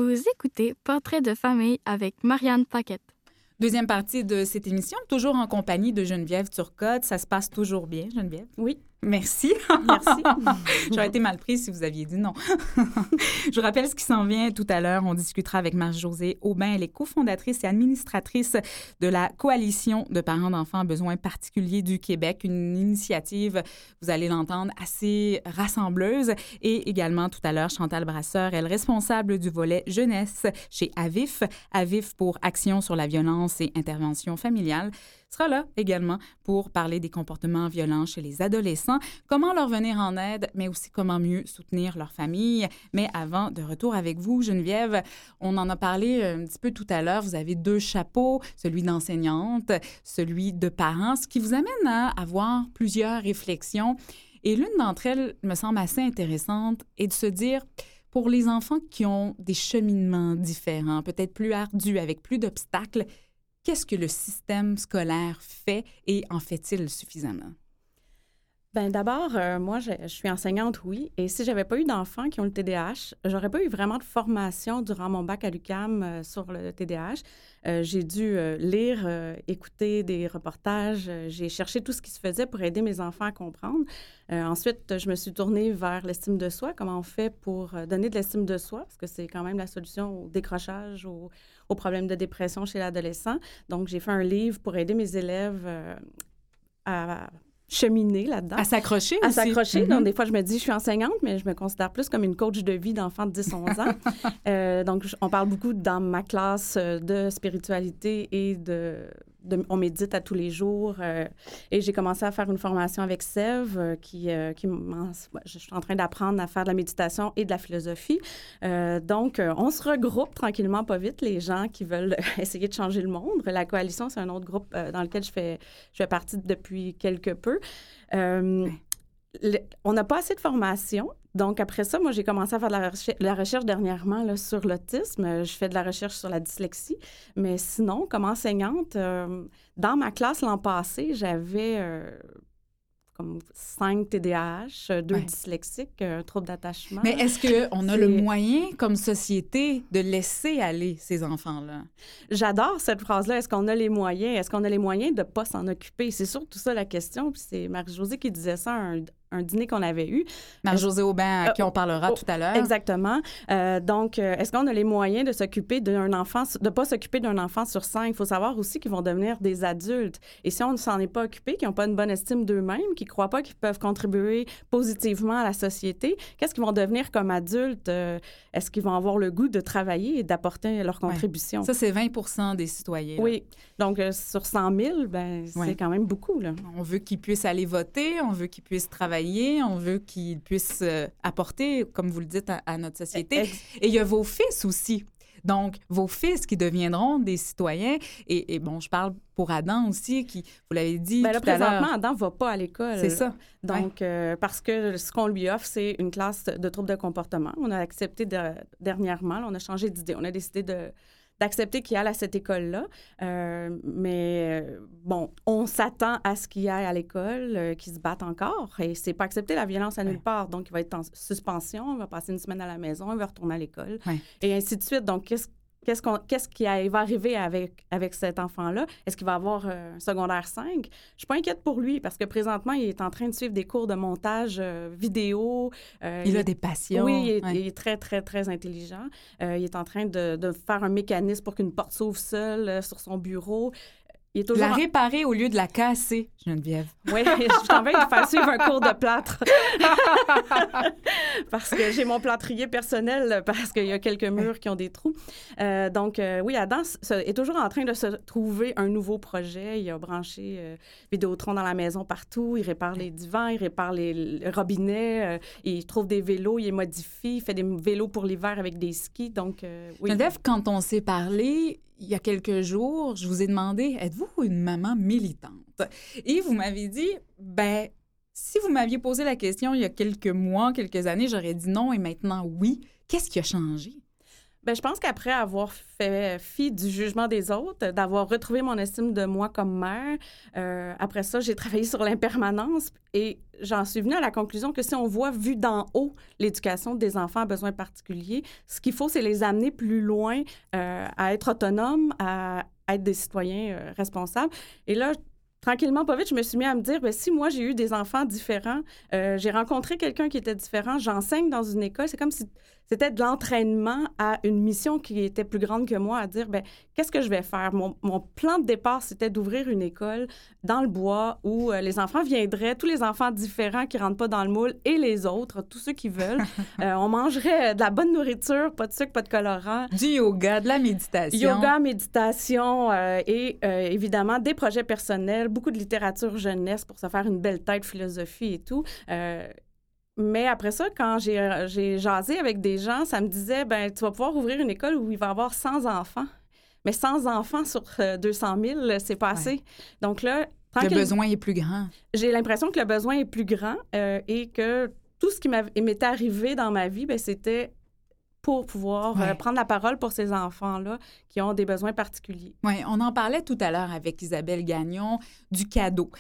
Vous écoutez Portrait de famille avec Marianne Paquette. Deuxième partie de cette émission, toujours en compagnie de Geneviève Turcotte. Ça se passe toujours bien, Geneviève? Oui. Merci. Merci. J'aurais été mal prise si vous aviez dit non. Je vous rappelle ce qui s'en vient tout à l'heure. On discutera avec Marie-Josée Aubin. Elle est cofondatrice et administratrice de la Coalition de parents d'enfants à besoins particuliers du Québec, une initiative, vous allez l'entendre, assez rassembleuse. Et également tout à l'heure, Chantal Brasseur, elle est responsable du volet jeunesse chez AVIF, AVIF pour Action sur la violence et intervention familiale sera là également pour parler des comportements violents chez les adolescents, comment leur venir en aide, mais aussi comment mieux soutenir leur famille. Mais avant de retour avec vous, Geneviève, on en a parlé un petit peu tout à l'heure. Vous avez deux chapeaux, celui d'enseignante, celui de parent, ce qui vous amène à avoir plusieurs réflexions. Et l'une d'entre elles me semble assez intéressante et de se dire, pour les enfants qui ont des cheminements différents, peut-être plus ardus, avec plus d'obstacles, qu'est-ce que le système scolaire fait et en fait-il suffisamment? Ben d'abord, euh, moi, je, suis enseignante, oui. Et si j'avais pas eu d'enfants qui ont le TDAH, j'aurais pas eu vraiment de formation durant mon bac à l'UCAM euh, sur le TDAH. Euh, j'ai dû lire, écouter des reportages. J'ai cherché tout ce qui se faisait pour aider mes enfants à comprendre. Ensuite, je me suis tournée vers l'estime de soi. Comment on fait pour donner de l'estime de soi? Parce que c'est quand même la solution au décrochage, au, aux problèmes de dépression chez l'adolescent. Donc, j'ai fait un livre pour aider mes élèves à cheminer là-dedans. À s'accrocher À s'accrocher. Donc, des fois, je me dis, je suis enseignante, mais je me considère plus comme une coach de vie d'enfants de 10-11 ans. Euh, donc, on parle beaucoup dans ma classe euh, de spiritualité et de, de- On médite à tous les jours. euh, et j'ai commencé à faire une formation avec Sève, euh, qui, euh, qui Je suis en train d'apprendre à faire de la méditation et de la philosophie. Donc, on se regroupe tranquillement, pas vite, les gens qui veulent essayer de changer le monde. La coalition, c'est un autre groupe dans lequel je fais, je fais partie depuis quelque peu. Le- on n'a pas assez de formation. Donc, après ça, moi, j'ai commencé à faire de la, recher- la recherche dernièrement là, sur l'autisme. Euh, Je fais de la recherche sur la dyslexie. Mais sinon, comme enseignante, euh, dans ma classe l'an passé, j'avais euh, comme cinq TDAH, euh, deux Ouais. dyslexiques, un trouble d'attachement. Mais est-ce qu'on a le moyen, comme société, de laisser aller ces enfants-là? J'adore cette phrase-là. Est-ce qu'on a les moyens? Est-ce qu'on a les moyens de ne pas s'en occuper? C'est surtout ça la question. Puis c'est Marie-Josée qui disait ça un, un dîner qu'on avait eu. Marie-Josée Aubin, à qui on parlera oh, tout à l'heure. Exactement. Euh, donc, euh, est-ce qu'on a les moyens de s'occuper d'un enfant, de pas s'occuper d'un enfant sur cinq? Il faut savoir aussi qu'ils vont devenir des adultes. Et si on ne s'en est pas occupé, qu'ils n'ont pas une bonne estime d'eux-mêmes, qu'ils ne croient pas qu'ils peuvent contribuer positivement à la société, qu'est-ce qu'ils vont devenir comme adultes? Euh, est-ce qu'ils vont avoir le goût de travailler et d'apporter leur Ouais. contribution? Ça, c'est 20 des citoyens. là. Oui. Donc, euh, sur 100 000, ben, c'est Ouais. quand même beaucoup, là. On veut qu'ils puissent aller voter, on veut qu'ils puissent travailler, on veut qu'ils puissent euh, apporter, comme vous le dites, à, à notre société. Et il y a vos fils aussi. Donc, vos fils qui deviendront des citoyens. Et, et bon, je parle pour Adam aussi, qui, vous l'avez dit Ben là, tout à l'heure. présentement, Adam ne va pas à l'école. C'est ça. Donc, euh, parce que ce qu'on lui offre, c'est une classe de troubles de comportement. On a accepté de- dernièrement, là, on a changé d'idée. On a décidé de d'accepter qu'il aille à cette école-là. Euh, mais euh, bon, on s'attend à ce qu'il aille à l'école, euh, qu'il se batte encore. Et c'est pas accepté la violence à nulle Ouais. part. Donc, il va être en suspension, il va passer une semaine à la maison, il va retourner à l'école. Ouais. Et ainsi de suite. Donc, qu'est-ce Qu'est-ce, qu'on, qu'est-ce qui va arriver avec, avec cet enfant-là? Est-ce qu'il va avoir euh, un secondaire 5? Je suis pas inquiète pour lui parce que présentement, il est en train de suivre des cours de montage euh, vidéo. Euh, Il a des passions. Oui, il est, Ouais. il est très, très, très intelligent. Euh, il est en train de, de faire un mécanisme pour qu'une porte s'ouvre seule sur son bureau. Il est toujours... La en- réparer au lieu de la casser, Geneviève. Oui, je t'en vais de faire suivre un cours de plâtre. parce que j'ai mon plâtrier personnel, parce qu'il y a quelques murs qui ont des trous. Euh, donc, euh, oui, Adam est toujours en train de se trouver un nouveau projet. Il a branché euh, Vidéotron dans la maison partout. Il répare les divans, il répare les, les robinets. euh, il trouve des vélos, il les modifie. Il fait des vélos pour l'hiver avec des skis. Donc, euh, oui. Geneviève, quand on s'est parlé il y a quelques jours, je vous ai demandé êtes-vous une maman militante? Et vous m'avez dit ben si vous m'aviez posé la question il y a quelques mois, quelques années, j'aurais dit non et maintenant oui. Qu'est-ce qui a changé? Ben, je pense qu'après avoir fait fi du jugement des autres, d'avoir retrouvé mon estime de moi comme mère, euh, après ça, j'ai travaillé sur l'impermanence et j'en suis venue à la conclusion que si on voit vu d'en haut l'éducation des enfants à besoins particuliers, ce qu'il faut, c'est les amener plus loin euh, à être autonomes, à être des citoyens euh, responsables. Et là, tranquillement, pas vite, je me suis mis à me dire, ben, si moi j'ai eu des enfants différents, j'ai rencontré quelqu'un qui était différent, j'enseigne dans une école, c'est comme si c'était de l'entraînement à une mission qui était plus grande que moi, à dire, ben, qu'est-ce que je vais faire? Mon, mon plan de départ, c'était d'ouvrir une école dans le bois où euh, les enfants viendraient, tous les enfants différents qui rentrent pas dans le moule et les autres, tous ceux qui veulent. Euh, on mangerait de la bonne nourriture, pas de sucre, pas de colorant. Du yoga, de la méditation. Yoga, méditation euh, et évidemment des projets personnels, beaucoup de littérature jeunesse pour se faire une belle tête, philosophie et tout. Euh, mais après ça, quand j'ai, euh, j'ai jasé avec des gens, ça me disait, ben tu vas pouvoir ouvrir une école où il va y avoir 100 enfants. Mais 100 enfants sur euh, 200 000, c'est pas assez. Donc là, Le besoin est plus grand. j'ai l'impression que le besoin est plus grand euh, et que tout ce qui m'était arrivé dans ma vie, ben, c'était pour pouvoir euh, prendre la parole pour ces enfants-là qui ont des besoins particuliers. Oui, on en parlait tout à l'heure avec Isabelle Gagnon du cadeau.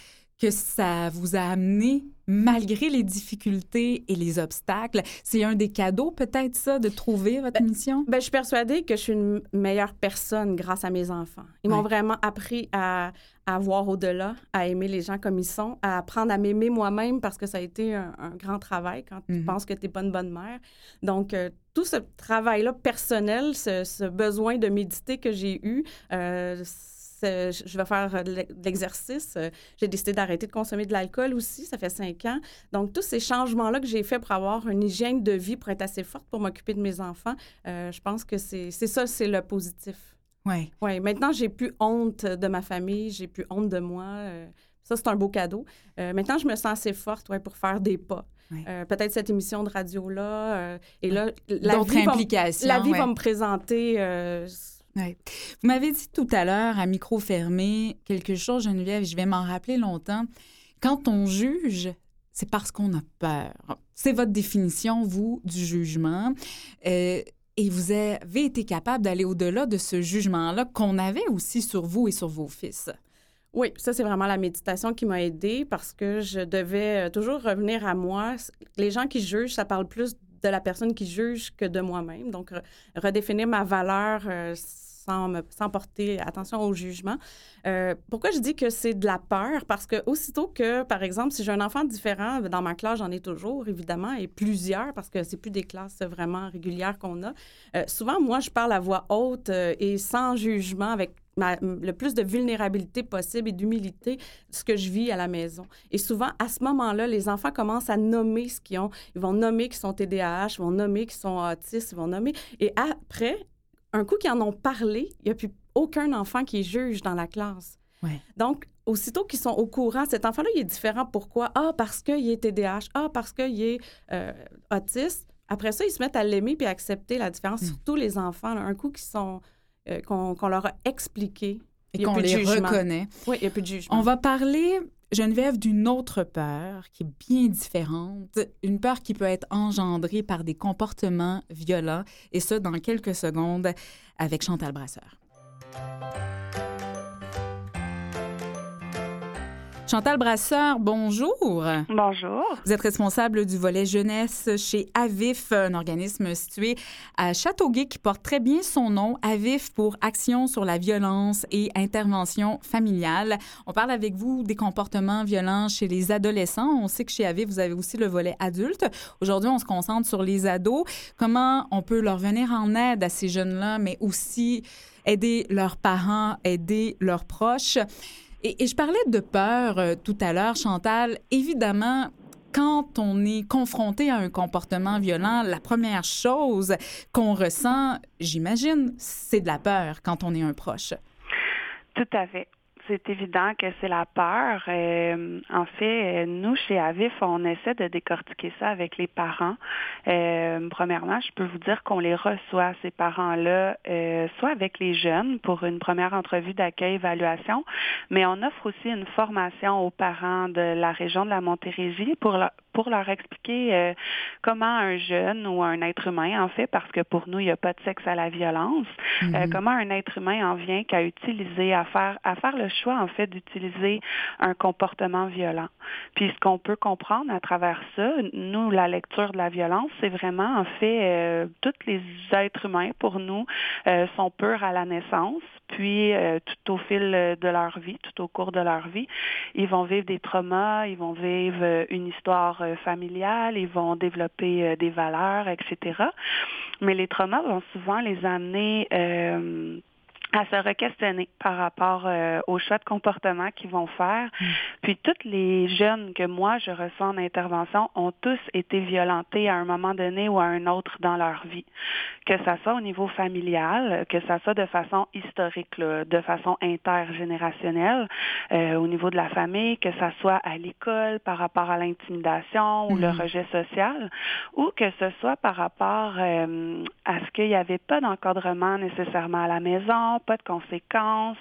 que ça vous a amené malgré les difficultés et les obstacles. C'est un des cadeaux, peut-être, ça, de trouver votre mission? Ben, je suis persuadée que je suis une meilleure personne grâce à mes enfants. Ils m'ont vraiment appris à, à voir au-delà, à aimer les gens comme ils sont, à apprendre à m'aimer moi-même parce que ça a été un, grand travail quand tu mhm. penses que tu n'es pas une bonne mère. Donc, euh, tout ce travail-là personnel, ce, besoin de méditer que j'ai eu, euh, je vais faire de l'exercice. J'ai décidé d'arrêter de consommer de l'alcool aussi. Ça fait cinq ans. Donc, tous ces changements-là que j'ai faits pour avoir une hygiène de vie, pour être assez forte pour m'occuper de mes enfants, euh, je pense que c'est ça, c'est le positif. Oui. Oui. Maintenant, j'ai plus honte de ma famille, j'ai plus honte de moi. Euh, ça, c'est un beau cadeau. Euh, maintenant, je me sens assez forte ouais, pour faire des pas. Peut-être cette émission de radio-là. et là, la vie, va, la vie va me présenter vous m'avez dit tout à l'heure, à micro fermé, quelque chose, Geneviève, je vais m'en rappeler longtemps. Quand on juge, c'est parce qu'on a peur. C'est votre définition, vous, du jugement. Euh, et vous avez été capable d'aller au-delà de ce jugement-là qu'on avait aussi sur vous et sur vos fils. Oui, ça, c'est vraiment la méditation qui m'a aidée parce que je devais euh, toujours revenir à moi. Les gens qui jugent, ça parle plus de la personne qui juge que de moi-même. Donc, redéfinir ma valeur, euh, sans, porter attention au jugement. Euh, pourquoi je dis que c'est de la peur? Parce que aussitôt que, par exemple, si j'ai un enfant différent, dans ma classe, j'en ai toujours, évidemment, et plusieurs, parce que c'est plus des classes vraiment régulières qu'on a. Euh, souvent, moi, je parle à voix haute et sans jugement, avec le plus de vulnérabilité possible et d'humilité ce que je vis à la maison. Et souvent, à ce moment-là, les enfants commencent à nommer ce qu'ils ont. Ils vont nommer qu'ils sont TDAH, ils vont nommer qu'ils sont autistes, ils vont nommer. Et après, un coup qu'ils en ont parlé, il n'y a plus aucun enfant qui juge dans la classe. Donc, aussitôt qu'ils sont au courant, cet enfant-là, il est différent. Pourquoi? Ah, parce qu'il est TDAH. Ah, parce qu'il est euh, autiste. Après ça, ils se mettent à l'aimer puis à accepter la différence, hmm. surtout les enfants. un coup qu'ils sont, euh, qu'on, leur a expliqué. Et qu'on les reconnaît. Oui, il n'y a plus de jugement. On va parler Geneviève, d'une autre peur qui est bien différente, une peur qui peut être engendrée par des comportements violents, et ce, dans quelques secondes, avec Chantal Brasseur. Chantal Brasseur, bonjour. Bonjour. Vous êtes responsable du volet jeunesse chez AVIF, un organisme situé à Châteauguay qui porte très bien son nom, AVIF pour Action sur la violence et intervention familiale. On parle avec vous des comportements violents chez les adolescents. On sait que chez AVIF, vous avez aussi le volet adulte. Aujourd'hui, on se concentre sur les ados. Comment on peut leur venir en aide à ces jeunes-là, mais aussi aider leurs parents, aider leurs proches? Et, je parlais de peur euh, tout à l'heure, Chantal. Évidemment, quand on est confronté à un comportement violent, la première chose qu'on ressent, j'imagine, c'est de la peur quand on est un proche. Tout à fait c'est évident que c'est la peur. Euh, en fait, nous, chez Avif, on essaie de décortiquer ça avec les parents. Euh, premièrement, je peux vous dire qu'on les reçoit, ces parents-là, euh, soit avec les jeunes pour une première entrevue d'accueil-évaluation, mais on offre aussi une formation aux parents de la région de la Montérégie pour, pour leur expliquer euh, comment un jeune ou un être humain, en fait, parce que pour nous, il n'y a pas de sexe à la violence, euh, mhm. comment un être humain en vient qu'à utiliser, à faire, à faire le choix, en fait, d'utiliser un comportement violent. Puis ce qu'on peut comprendre à travers ça, nous, la lecture de la violence, c'est vraiment, en fait, euh, tous les êtres humains, pour nous, sont purs à la naissance, puis tout au fil de leur vie, tout au cours de leur vie, ils vont vivre des traumas, ils vont vivre une histoire euh, familiales, ils vont développer euh, des valeurs, etc. Mais les traumas vont souvent les amener euh, à se re-questionner par rapport euh, aux choix de comportement qu'ils vont faire. Mm. Puis toutes les jeunes que moi je reçois en intervention ont tous été violentés à un moment donné ou à un autre dans leur vie. Que ça soit au niveau familial, que ça soit de façon historique, de façon intergénérationnelle, euh, au niveau de la famille, que ça soit à l'école par rapport à l'intimidation ou le mm. rejet social, ou que ce soit par rapport euh, à ce qu'il n'y avait pas d'encadrement nécessairement à la maison pas de conséquences.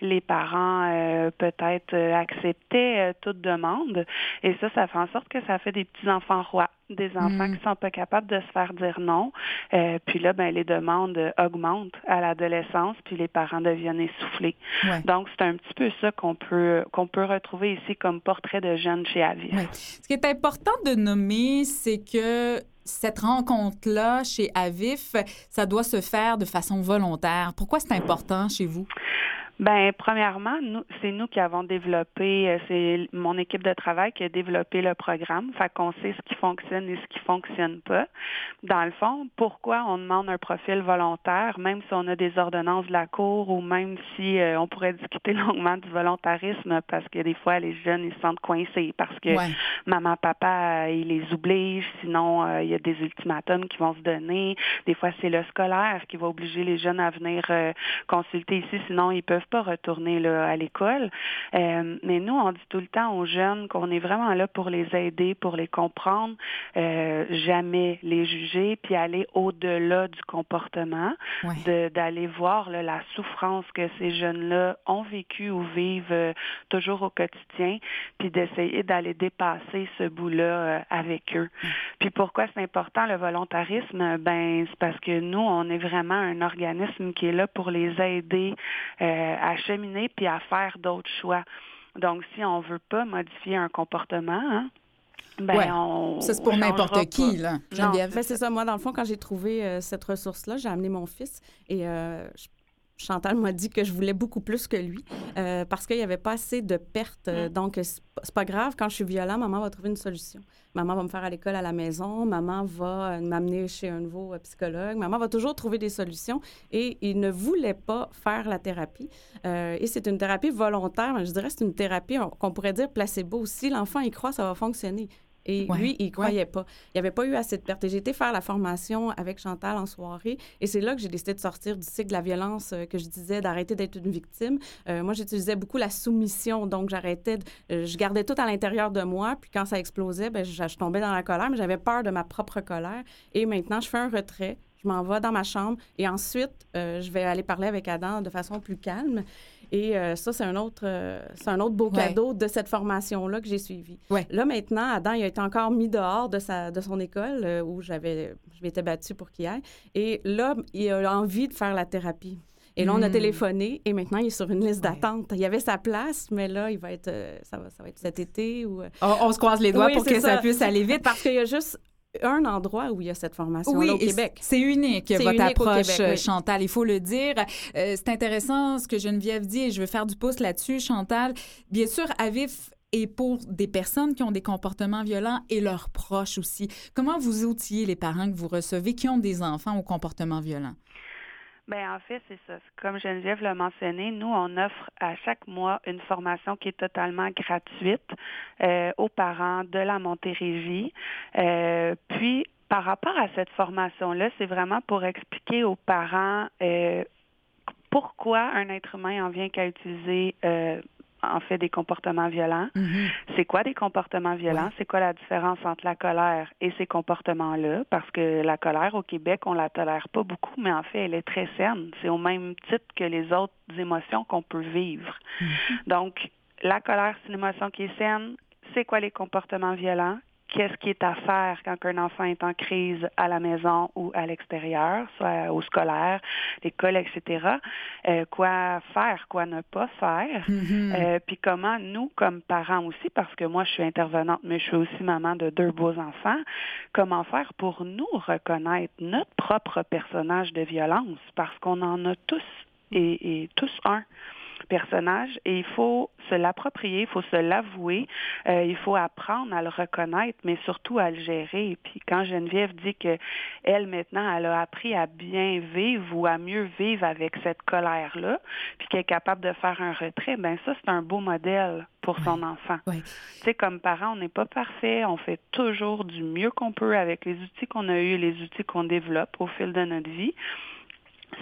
Les parents peut-être acceptaient toute demande. Et ça, ça fait en sorte que ça fait des petits enfants rois des enfants Mm. qui sont pas capables de se faire dire non. Euh, puis là, ben les demandes augmentent à l'adolescence, puis les parents deviennent essoufflés. Ouais. Donc c'est un petit peu ça qu'on peut qu'on peut retrouver ici comme portrait de jeunes chez Avis. Ouais. Ce qui est important de nommer, c'est que cette rencontre-là chez Avif, ça doit se faire de façon volontaire. Pourquoi c'est important chez vous? Ben, premièrement, nous, c'est nous qui avons développé, euh, c'est mon équipe de travail qui a développé le programme. Fait qu'on sait ce qui fonctionne et ce qui fonctionne pas. Dans le fond, pourquoi on demande un profil volontaire, même si on a des ordonnances de la Cour ou même si euh, on pourrait discuter longuement du volontarisme parce que des fois, les jeunes, ils se sentent coincés parce que Ouais. maman, papa, euh, ils les obligent, sinon euh, il y a des ultimatums qui vont se donner. Des fois, c'est le scolaire qui va obliger les jeunes à venir euh, consulter ici, sinon ils peuvent pas retourner là, à l'école. Euh, mais nous, on dit tout le temps aux jeunes qu'on est vraiment là pour les aider, pour les comprendre, euh, jamais les juger, puis aller au-delà du comportement, Ouais. d'aller voir là, la souffrance que ces jeunes-là ont vécue ou vivent euh, toujours au quotidien, puis d'essayer d'aller dépasser ce bout-là euh, avec eux. Puis pourquoi c'est important le volontarisme? Ben c'est parce que nous on est vraiment un organisme qui est là pour les aider euh, à cheminer puis à faire d'autres choix. Donc si on veut pas modifier un comportement, hein, ben Ouais. on Ça, c'est pour n'importe qui, pas. là. Non. Geneviève. Ben, c'est ça. Moi, dans le fond, quand j'ai trouvé euh, cette ressource-là, j'ai amené mon fils et euh, je- Chantal m'a dit que je voulais beaucoup plus que lui euh, parce qu'il n'y avait pas assez de pertes. Euh, Donc, c'est pas- grave. Quand je suis violent, maman va trouver une solution. Maman va me faire à l'école à la maison. Maman va euh, m'amener chez un nouveau psychologue. Maman va toujours trouver des solutions. Et il ne voulait pas faire la thérapie. Euh, et c'est une thérapie volontaire. mais Je dirais que c'est une thérapie on- qu'on pourrait dire placebo. Si l'enfant y croit, ça va fonctionner. Et Ouais, lui, il ouais. croyait pas. Il n'y avait pas eu assez de pertes. Et j'ai été faire la formation avec Chantal en soirée. Et c'est là que j'ai décidé de sortir du cycle de la violence euh, que je disais, d'arrêter d'être une victime. Euh, moi, j'utilisais beaucoup la soumission. Donc, j'arrêtais, de- euh, je gardais tout à l'intérieur de moi. Puis quand ça explosait, ben, je, je tombais dans la colère, mais j'avais peur de ma propre colère. Et maintenant, je fais un retrait. Je m'en vais dans ma chambre et ensuite, euh, je vais aller parler avec Adam de façon plus calme. Et euh, ça, c'est un autre, euh, c'est un autre beau Ouais. cadeau de cette formation-là que j'ai suivie. Ouais. Là, maintenant, Adam, il a été encore mis dehors de, sa, de son école euh, où j'avais, je m'étais battue pour qu'il aille. Et là, il a envie de faire la thérapie. Et là, on a Mm. téléphoné et maintenant, il est sur une liste d'attente. Il y avait sa place, mais là, il va être, ça, va, ça va être cet été ou... On, on se croise les doigts Oui, pour que ça. ça. puisse aller vite. Parce qu'il y a juste un endroit où il y a cette formation-là Oui, au et Québec. c'est unique, votre unique approche, Québec, oui. Chantal, il faut le dire. Euh, c'est intéressant ce que Geneviève dit et je veux faire du pouce là-dessus, Chantal. Bien sûr, Avif est pour des personnes qui ont des comportements violents et leurs proches aussi. Comment vous outillez les parents que vous recevez qui ont des enfants au comportement violent? Ben en fait, c'est ça. Comme Geneviève l'a mentionné, nous, on offre à chaque mois une formation qui est totalement gratuite euh, aux parents de la Montérégie. Euh, puis, par rapport à cette formation-là, c'est vraiment pour expliquer aux parents euh, pourquoi un être humain en vient qu'à utiliser euh, en fait des comportements violents. Mhm. C'est quoi des comportements violents? Ouais. C'est quoi la différence entre la colère et ces comportements-là? Parce que la colère au Québec, on la tolère pas beaucoup, mais en fait, elle est très saine. C'est au même titre que les autres émotions qu'on peut vivre. Donc, la colère, c'est une émotion qui est saine. C'est quoi les comportements violents? Qu'est-ce qui est à faire quand un enfant est en crise à la maison ou à l'extérieur, soit au scolaire, l'école, etc. Euh, quoi faire, quoi ne pas faire. Mhm. Euh, puis comment nous, comme parents aussi, parce que moi je suis intervenante, mais je suis aussi maman de deux beaux enfants, comment faire pour nous reconnaître notre propre personnage de violence, parce qu'on en a tous et, et tous un personnage et il faut se l'approprier, il faut se l'avouer, euh, il faut apprendre à le reconnaître, mais surtout à le gérer. Et puis quand Geneviève dit que elle maintenant, elle a appris à bien vivre ou à mieux vivre avec cette colère-là, puis qu'elle est capable de faire un retrait, ben ça c'est un beau modèle pour son enfant. Tu sais, comme parents, on n'est pas parfait, on fait toujours du mieux qu'on peut avec les outils qu'on a eus, les outils qu'on développe au fil de notre vie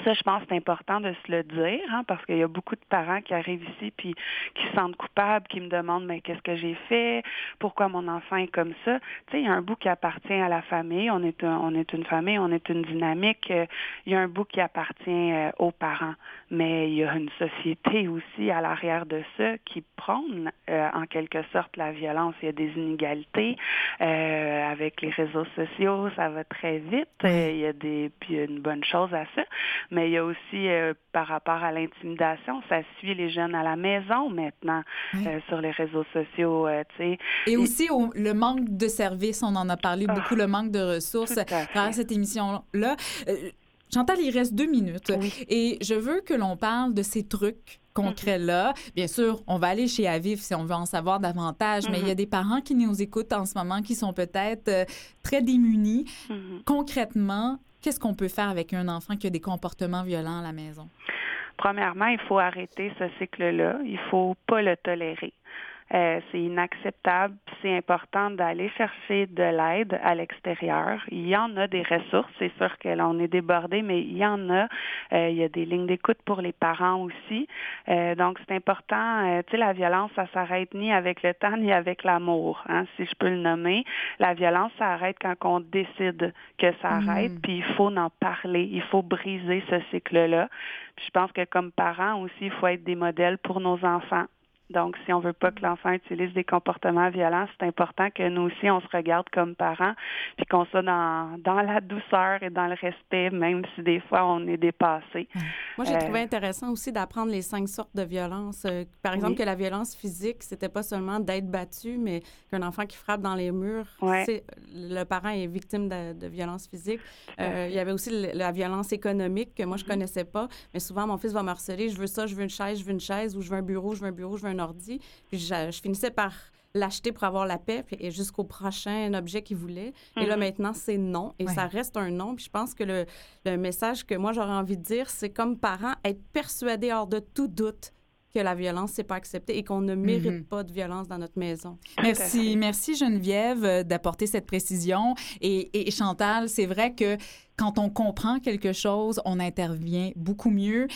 Ça, je pense que c'est important de se le dire, hein, parce qu'il y a beaucoup de parents qui arrivent ici puis qui se sentent coupables, qui me demandent mais qu'est-ce que j'ai fait, pourquoi mon enfant est comme ça? Tu sais, il y a un bout qui appartient à la famille. On est on est une famille, on est une dynamique. Euh, il y a un bout qui appartient euh, aux parents, mais il y a une société aussi à l'arrière de ça qui prône euh, en quelque sorte la violence. Il y a des inégalités avec les réseaux sociaux, ça va très vite. il y a des puis il y a une bonne chose à ça mais il y a aussi euh, par rapport à l'intimidation, ça suit les jeunes à la maison maintenant euh, sur les réseaux sociaux, euh, tu sais. Et, aussi le manque de services, on en a parlé ah, beaucoup, le manque de ressources à cette émission-là. Chantal, il reste deux minutes et je veux que l'on parle de ces trucs concrets-là. Bien sûr, on va aller chez Aviv si on veut en savoir davantage, mais il y a des parents qui nous écoutent en ce moment qui sont peut-être très démunis. Mm-hmm. Concrètement, Qu'est-ce qu'on peut faire avec un enfant qui a des comportements violents à la maison? Premièrement, il faut arrêter ce cycle-là. Il faut pas le tolérer. Euh, c'est inacceptable. C'est important d'aller chercher de l'aide à l'extérieur. Il y en a des ressources. C'est sûr que là, on est débordé, mais il y en a. Euh, il y a des lignes d'écoute pour les parents aussi. Euh, donc, c'est important. tu sais, la violence, ça s'arrête ni avec le temps ni avec l'amour, hein, si je peux le nommer. La violence, ça arrête quand on décide que ça mm. arrête. Puis il faut en parler. Il faut briser ce cycle-là. je pense que comme parents aussi, il faut être des modèles pour nos enfants. Donc, si on veut pas que l'enfant utilise des comportements violents, c'est important que nous aussi, on se regarde comme parents, puis qu'on soit dans, dans la douceur et dans le respect, même si des fois on est dépassé. Moi, j'ai trouvé euh, intéressant aussi d'apprendre les cinq sortes de violences. Euh, par exemple, que la violence physique, c'était pas seulement d'être battu, mais qu'un enfant qui frappe dans les murs, le parent est victime de, de violence physique. Euh, il y avait aussi la violence économique que moi, je mm-hmm. connaissais pas, mais souvent, mon fils va me harceler, je veux ça, je veux une chaise, je veux une chaise, ou je veux un bureau, je veux un bureau, je veux un ordi. Puis je, finissais par l'acheter pour avoir la paix et jusqu'au prochain objet qu'il voulait. Et là, mhm. maintenant, c'est non. Et ça reste un non. Puis je pense que le, le message que moi, j'aurais envie de dire, c'est comme parent, être persuadé hors de tout doute que la violence, c'est pas accepté et qu'on ne mérite mhm. pas de violence dans notre maison. Merci. Merci, Geneviève, euh, d'apporter cette précision. Et, et Chantal, c'est vrai que quand on comprend quelque chose, on intervient beaucoup mieux.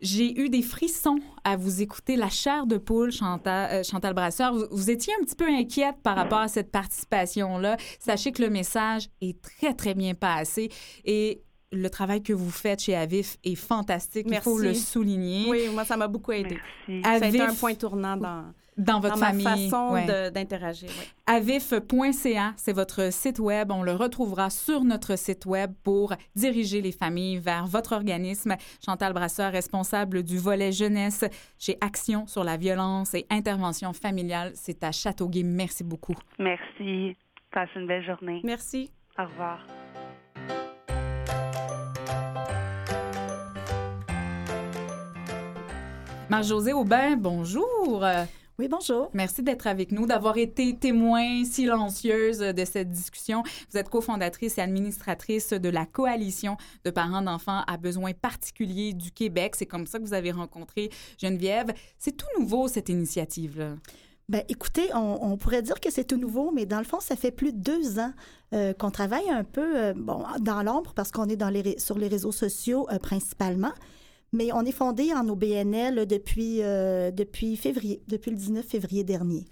J'ai eu des frissons à vous écouter. La chair de poule, Chantal, euh, Chantal Brasseur, vous, étiez un petit peu inquiète par rapport à cette participation-là. Sachez que le message est très, très bien passé. Et le travail que vous faites chez Avif est fantastique. Merci. Il faut le souligner. Oui, moi, ça m'a beaucoup aidé. Merci. Ça a été un point tournant dans dans votre famille. Ma façon d'interagir. Avif.ca, c'est votre site web. On le retrouvera sur notre site web pour diriger les familles vers votre organisme. Chantal Brasseur, responsable du volet jeunesse chez Action sur la violence et intervention familiale. C'est à Châteauguay. Merci beaucoup. Merci. Passe une belle journée. Merci. Au revoir. Marc-José Aubin, bonjour. Oui, bonjour. Merci d'être avec nous, d'avoir été témoin silencieuse de cette discussion. Vous êtes cofondatrice et administratrice de la Coalition de parents d'enfants à besoins particuliers du Québec. C'est comme ça que vous avez rencontré Geneviève. C'est tout nouveau, cette initiative-là. Ben, écoutez, on, pourrait dire que c'est tout nouveau, mais dans le fond, ça fait plus de deux ans euh, qu'on travaille un peu euh, bon, dans l'ombre parce qu'on est dans les, sur les réseaux sociaux euh, principalement. Mais on est fondé en OBNL depuis, euh, depuis février, depuis le 19 février dernier.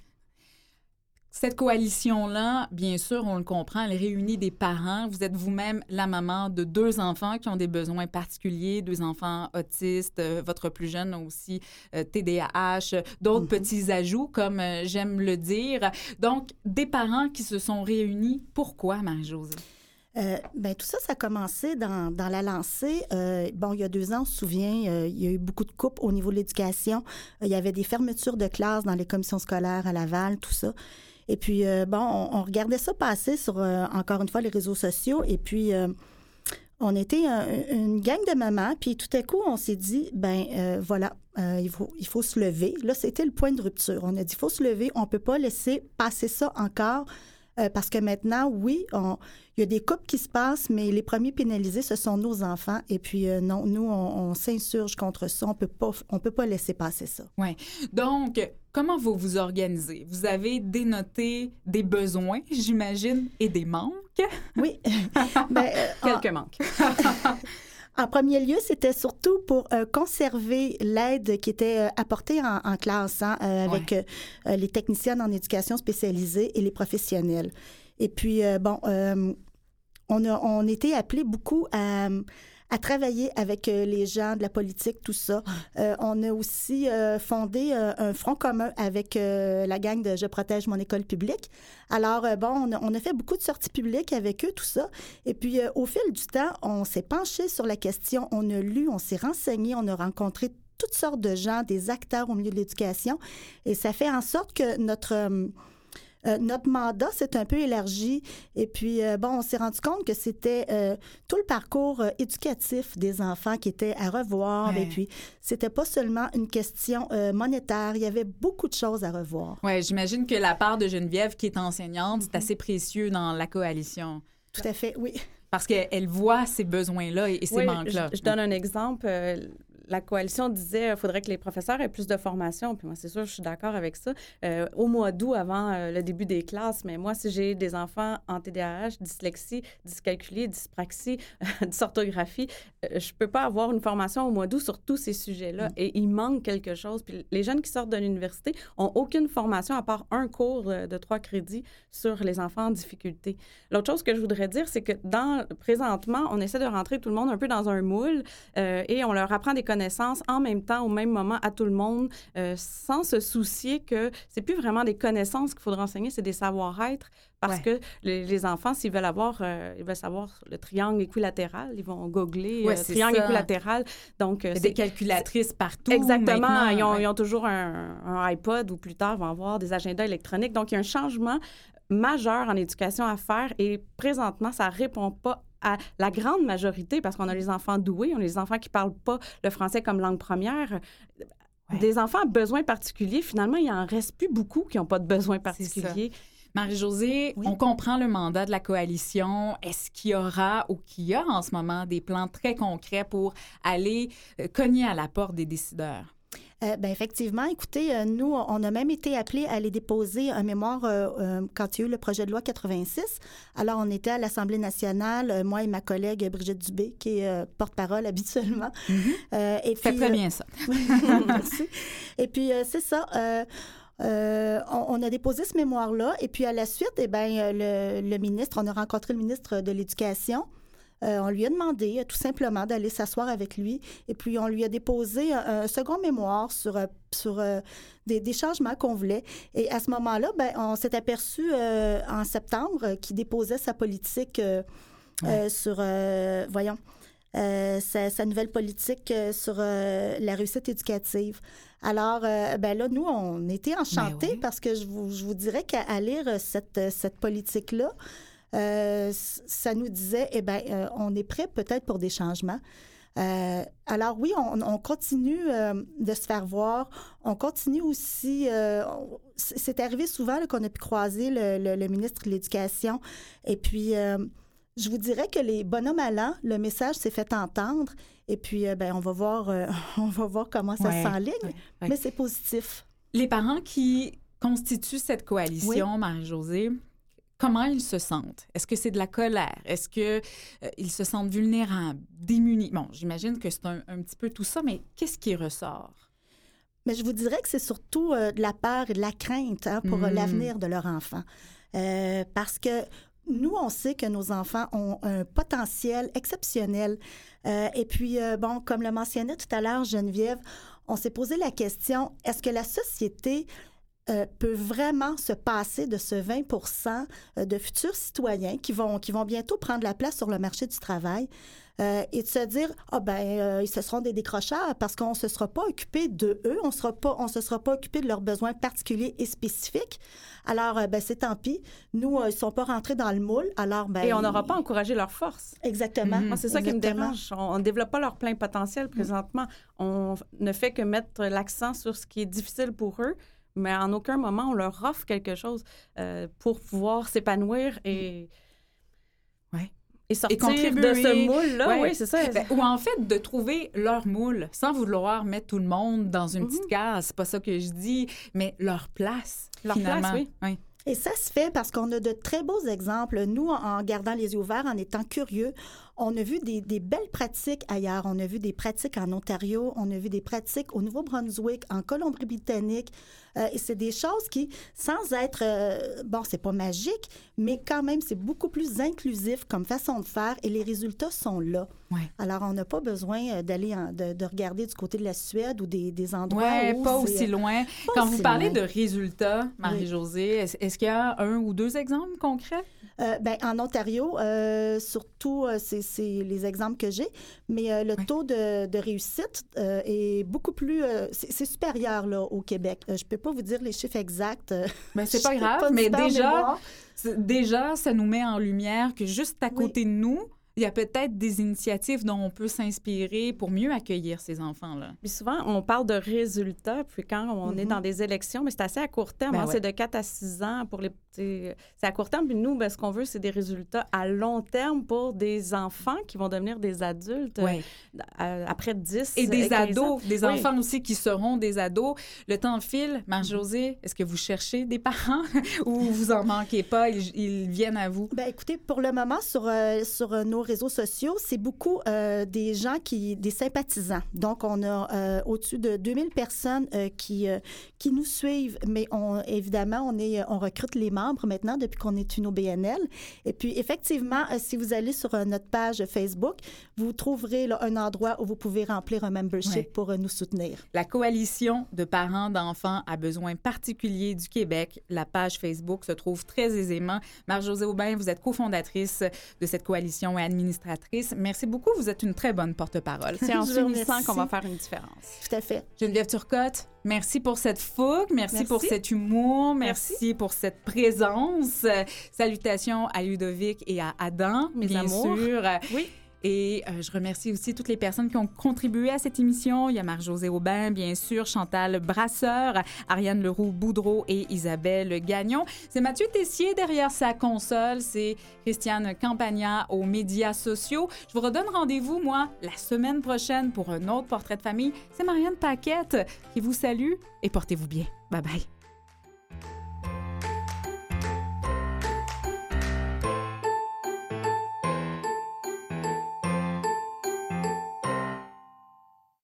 Cette coalition-là, bien sûr, on le comprend, elle réunit des parents. Vous êtes vous-même la maman de deux enfants qui ont des besoins particuliers, deux enfants autistes, euh, votre plus jeune aussi TDAH, euh, d'autres mm-hmm. petits ajouts, comme j'aime le dire. Donc, des parents qui se sont réunis. Pourquoi, Marie-Josée? Euh, ben, tout ça, ça a commencé dans, dans la lancée. Euh, bon, il y a deux ans, on se souvient, euh, il y a eu beaucoup de coupes au niveau de l'éducation. il y avait des fermetures de classes dans les commissions scolaires à Laval, tout ça. Et puis, bon, on, regardait ça passer sur, encore une fois, les réseaux sociaux. Et puis, on était une gang de mamans. Puis, tout à coup, on s'est dit, ben voilà, il, faut, il faut se lever. Là, c'était le point de rupture. On a dit, il faut se lever. On ne peut pas laisser passer ça encore euh, parce que maintenant, oui, il y a des coupes qui se passent, mais les premiers pénalisés, ce sont nos enfants. Et puis, euh, non, nous, on, s'insurge contre ça. On peut pas, on peut pas laisser passer ça. Oui. Donc, comment vous vous organisez? Vous avez dénoté des besoins, j'imagine, et des manques? Oui. ben, euh, Quelques manques. En premier lieu, c'était surtout pour euh, conserver l'aide qui était euh, apportée en, en classe hein, euh, avec Ouais. les techniciennes en éducation spécialisée et les professionnels. Et puis, bon, on a on était appelés beaucoup à, à travailler avec euh, les gens de la politique, tout ça. Euh, on a aussi euh, fondé un front commun avec la gang de Je protège mon école publique. Alors, bon, on a, on a fait beaucoup de sorties publiques avec eux, tout ça. Et puis, au fil du temps, on s'est penché sur la question, on a lu, on s'est renseigné, on a rencontré toutes sortes de gens, des acteurs au milieu de l'éducation. Et ça fait en sorte que notre... euh, notre mandat s'est un peu élargi et puis, euh, bon, on s'est rendu compte que c'était euh, tout le parcours euh, éducatif des enfants qui était à revoir. Ouais. Et puis, c'était pas seulement une question euh, monétaire, il y avait beaucoup de choses à revoir. Ouais, j'imagine que la part de Geneviève, qui est enseignante, c'est assez précieux dans la coalition. Tout à fait, oui. Parce qu'elle voit ces besoins-là et, et ces Oui, manques-là. Je, je donne un exemple. Euh, la coalition disait qu'il faudrait que les professeurs aient plus de formation. Puis moi, c'est sûr, je suis d'accord avec ça. Euh, au mois d'août, avant euh, le début des classes, mais moi, si j'ai des enfants en TDAH, dyslexie, dyscalculie, dyspraxie, dysorthographie, euh, je peux pas avoir une formation au mois d'août sur tous ces sujets-là. Et il manque quelque chose. Puis les jeunes qui sortent de l'université ont aucune formation à part un cours euh, de trois crédits sur les enfants en difficulté. L'autre chose que je voudrais dire, c'est que dans présentement, on essaie de rentrer tout le monde un peu dans un moule euh, et on leur apprend des connaissances en même temps, au même moment, à tout le monde, euh, sans se soucier que c'est plus vraiment des connaissances qu'il faudra enseigner, c'est des savoir-être. Parce Ouais. que les, les enfants, s'ils veulent avoir, euh, ils veulent savoir le triangle équilatéral, ils vont googler Ouais, euh, triangle ça. équilatéral. Donc, c'est des calculatrices partout. Exactement. Ils ont, Ouais. ils ont toujours un, un iPod ou plus tard vont avoir des agendas électroniques. Donc, il y a un changement majeur en éducation à faire et présentement, ça répond pas à la grande majorité parce qu'on a les enfants doués, on a les enfants qui parlent pas le français comme langue première. Ouais. Des enfants à besoins particuliers, finalement, il en reste plus beaucoup qui n'ont pas de besoins particuliers. Marie-Josée, Oui. on comprend le mandat de la coalition. Est-ce qu'il y aura ou qu'il y a en ce moment des plans très concrets pour aller euh, cogner à la porte des décideurs? Euh, ben effectivement, écoutez, euh, nous, on a même été appelés à aller déposer un mémoire euh, euh, quand il y a eu le projet de loi 86. Alors, on était à l'Assemblée nationale, moi et ma collègue Brigitte Dubé, qui est porte-parole habituellement. Et puis, très bien ça. Merci. Et puis, c'est ça. euh, on, on a déposé ce mémoire-là. Et puis, à la suite, eh ben, euh, le, le ministre, on a rencontré le ministre de l'Éducation. Euh, on lui a demandé euh, tout simplement d'aller s'asseoir avec lui. Et puis, on lui a déposé un, un second mémoire sur, euh, sur euh, des, des changements qu'on voulait. Et à ce moment-là, ben, on s'est aperçu euh, en septembre qu'il déposait sa politique sur, voyons, euh, sa, sa nouvelle politique euh, sur euh, la réussite éducative. Alors, ben là, nous, on était enchantés Ben oui. parce que je vous, je vous dirais qu'à lire cette, cette politique-là, euh, ça nous disait, eh bien, on est prêt peut-être pour des changements. Euh, alors oui, on, on continue euh, de se faire voir. On continue aussi. euh, c'est arrivé souvent qu'on a pu croiser le, le- le ministre de l'Éducation. Et puis, euh, je vous dirais que les bonhommes allants, le message s'est fait entendre. Et puis, euh, ben, on va voir, euh, on va voir comment ça Ouais, s'enligne. ouais, ouais. Mais c'est positif. Les parents qui constituent cette coalition, Marie-Josée, comment ils se sentent? Est-ce que c'est de la colère? Est-ce que euh, ils se sentent vulnérables, démunis? Bon, j'imagine que c'est un, un petit peu tout ça, mais qu'est-ce qui ressort? Mais je vous dirais que c'est surtout euh, de la peur et de la crainte hein, pour euh, Mm. l'avenir de leur enfant. Euh, parce que nous, on sait que nos enfants ont un potentiel exceptionnel. Euh, et puis, euh, bon, comme le mentionnait tout à l'heure Geneviève, on s'est posé la question, est-ce que la société euh, peut vraiment se passer de ce 20 euh, de futurs citoyens qui vont, qui vont bientôt prendre la place sur le marché du travail euh, et de se dire, ah ben, euh, ils se seront des décrocheurs parce qu'on ne se sera pas occupé de eux, on sera pas, on se sera pas occupé de leurs besoins particuliers et spécifiques. Alors, ben, c'est tant pis. Nous, ils ne sont pas rentrés dans le moule. Alors, ben, Et on n'aura pas encouragé leur force. Exactement. C'est ça qui me dérange. On ne développe pas leur plein potentiel présentement. On ne fait que mettre l'accent sur ce qui est difficile pour eux, mais en aucun moment on leur offre quelque chose euh, pour pouvoir s'épanouir et, Ouais. et sortir contribuer. de ce moule-là. Ouais. Oui, c'est ça. Ben, ou en fait, de trouver leur moule, sans vouloir mettre tout le monde dans une petite case. C'est pas ça que je dis, mais leur place, Leur place, finalement. oui. Oui. Et ça se fait parce qu'on a de très beaux exemples. Nous, en gardant les yeux ouverts, en étant curieux, on a vu des, des, belles pratiques ailleurs. On a vu des pratiques en Ontario, on a vu des pratiques au Nouveau-Brunswick, en Colombie-Britannique. Euh, et c'est des choses qui, sans être, euh, bon, c'est pas magique, mais quand même, c'est beaucoup plus inclusif comme façon de faire et les résultats sont là. Ouais. Alors, on n'a pas besoin euh, d'aller de, de, regarder du côté de la Suède ou des, des endroits ouais, où pas aussi loin. pas Quand aussi vous parlez loin. de résultats, Marie-Josée, est-ce est qu'il y a un ou deux exemples concrets? Euh, ben, en Ontario, euh, surtout, euh, c'est c'est les exemples que j'ai, mais euh, le taux de, de réussite euh, est beaucoup plus, euh, c'est supérieur là, au Québec. Je peux pas vous dire les chiffres exacts. Ben, c'est pas grave, mais déjà, déjà, ça nous met en lumière que juste à Oui. côté de nous, il y a peut-être des initiatives dont on peut s'inspirer pour mieux accueillir ces enfants-là. Puis souvent, on parle de résultats, puis quand on est Mhm. dans des élections, mais c'est assez à court terme. Ben hein, ouais. C'est de 4 à 6 ans pour les. C'est c'est à court terme. Puis nous, ben, ce qu'on veut, c'est des résultats à long terme pour des enfants qui vont devenir des adultes Ouais. euh, après 10 Et des 15 ans. ados, des Oui. enfants aussi qui seront des ados. Le temps file. Marie-Josée, est-ce que vous cherchez des parents ou vous en manquez pas? Ils, ils viennent à vous? Ben, écoutez, pour le moment, sur, euh, sur nos réseaux sociaux, c'est beaucoup euh, des gens qui, des sympathisants. Donc, on a euh, au-dessus de 2000 personnes euh, qui, qui nous suivent, mais on, évidemment, on, est, on recrute les membres maintenant depuis qu'on est une OBNL. Et puis, effectivement, si vous allez sur notre page Facebook, vous trouverez là, un endroit où vous pouvez remplir un membership Ouais. pour nous soutenir. La Coalition de parents d'enfants à besoins particuliers du Québec, la page Facebook se trouve très aisément. Marie-Josée Aubin, vous êtes cofondatrice de cette coalition et administratrice. Merci beaucoup. Vous êtes une très bonne porte-parole. C'est en s'unissant qu'on va faire une différence. Tout à fait. Geneviève Turcotte, merci pour cette fougue, merci, Merci. pour cet humour, merci, Merci. pour cette présence. Salutations à Ludovic et à Adam, Mes bien amours. sûr. Oui. Et euh, je remercie aussi toutes les personnes qui ont contribué à cette émission. Il y a Marc-José Aubin, bien sûr, Chantal Brasseur, Ariane Leroux-Boudreau et Isabelle Gagnon. C'est Mathieu Tessier derrière sa console. C'est Christiane Campagna aux médias sociaux. Je vous redonne rendez-vous, moi, la semaine prochaine pour un autre portrait de famille. C'est Marianne Paquette qui vous salue et portez-vous bien. Bye bye.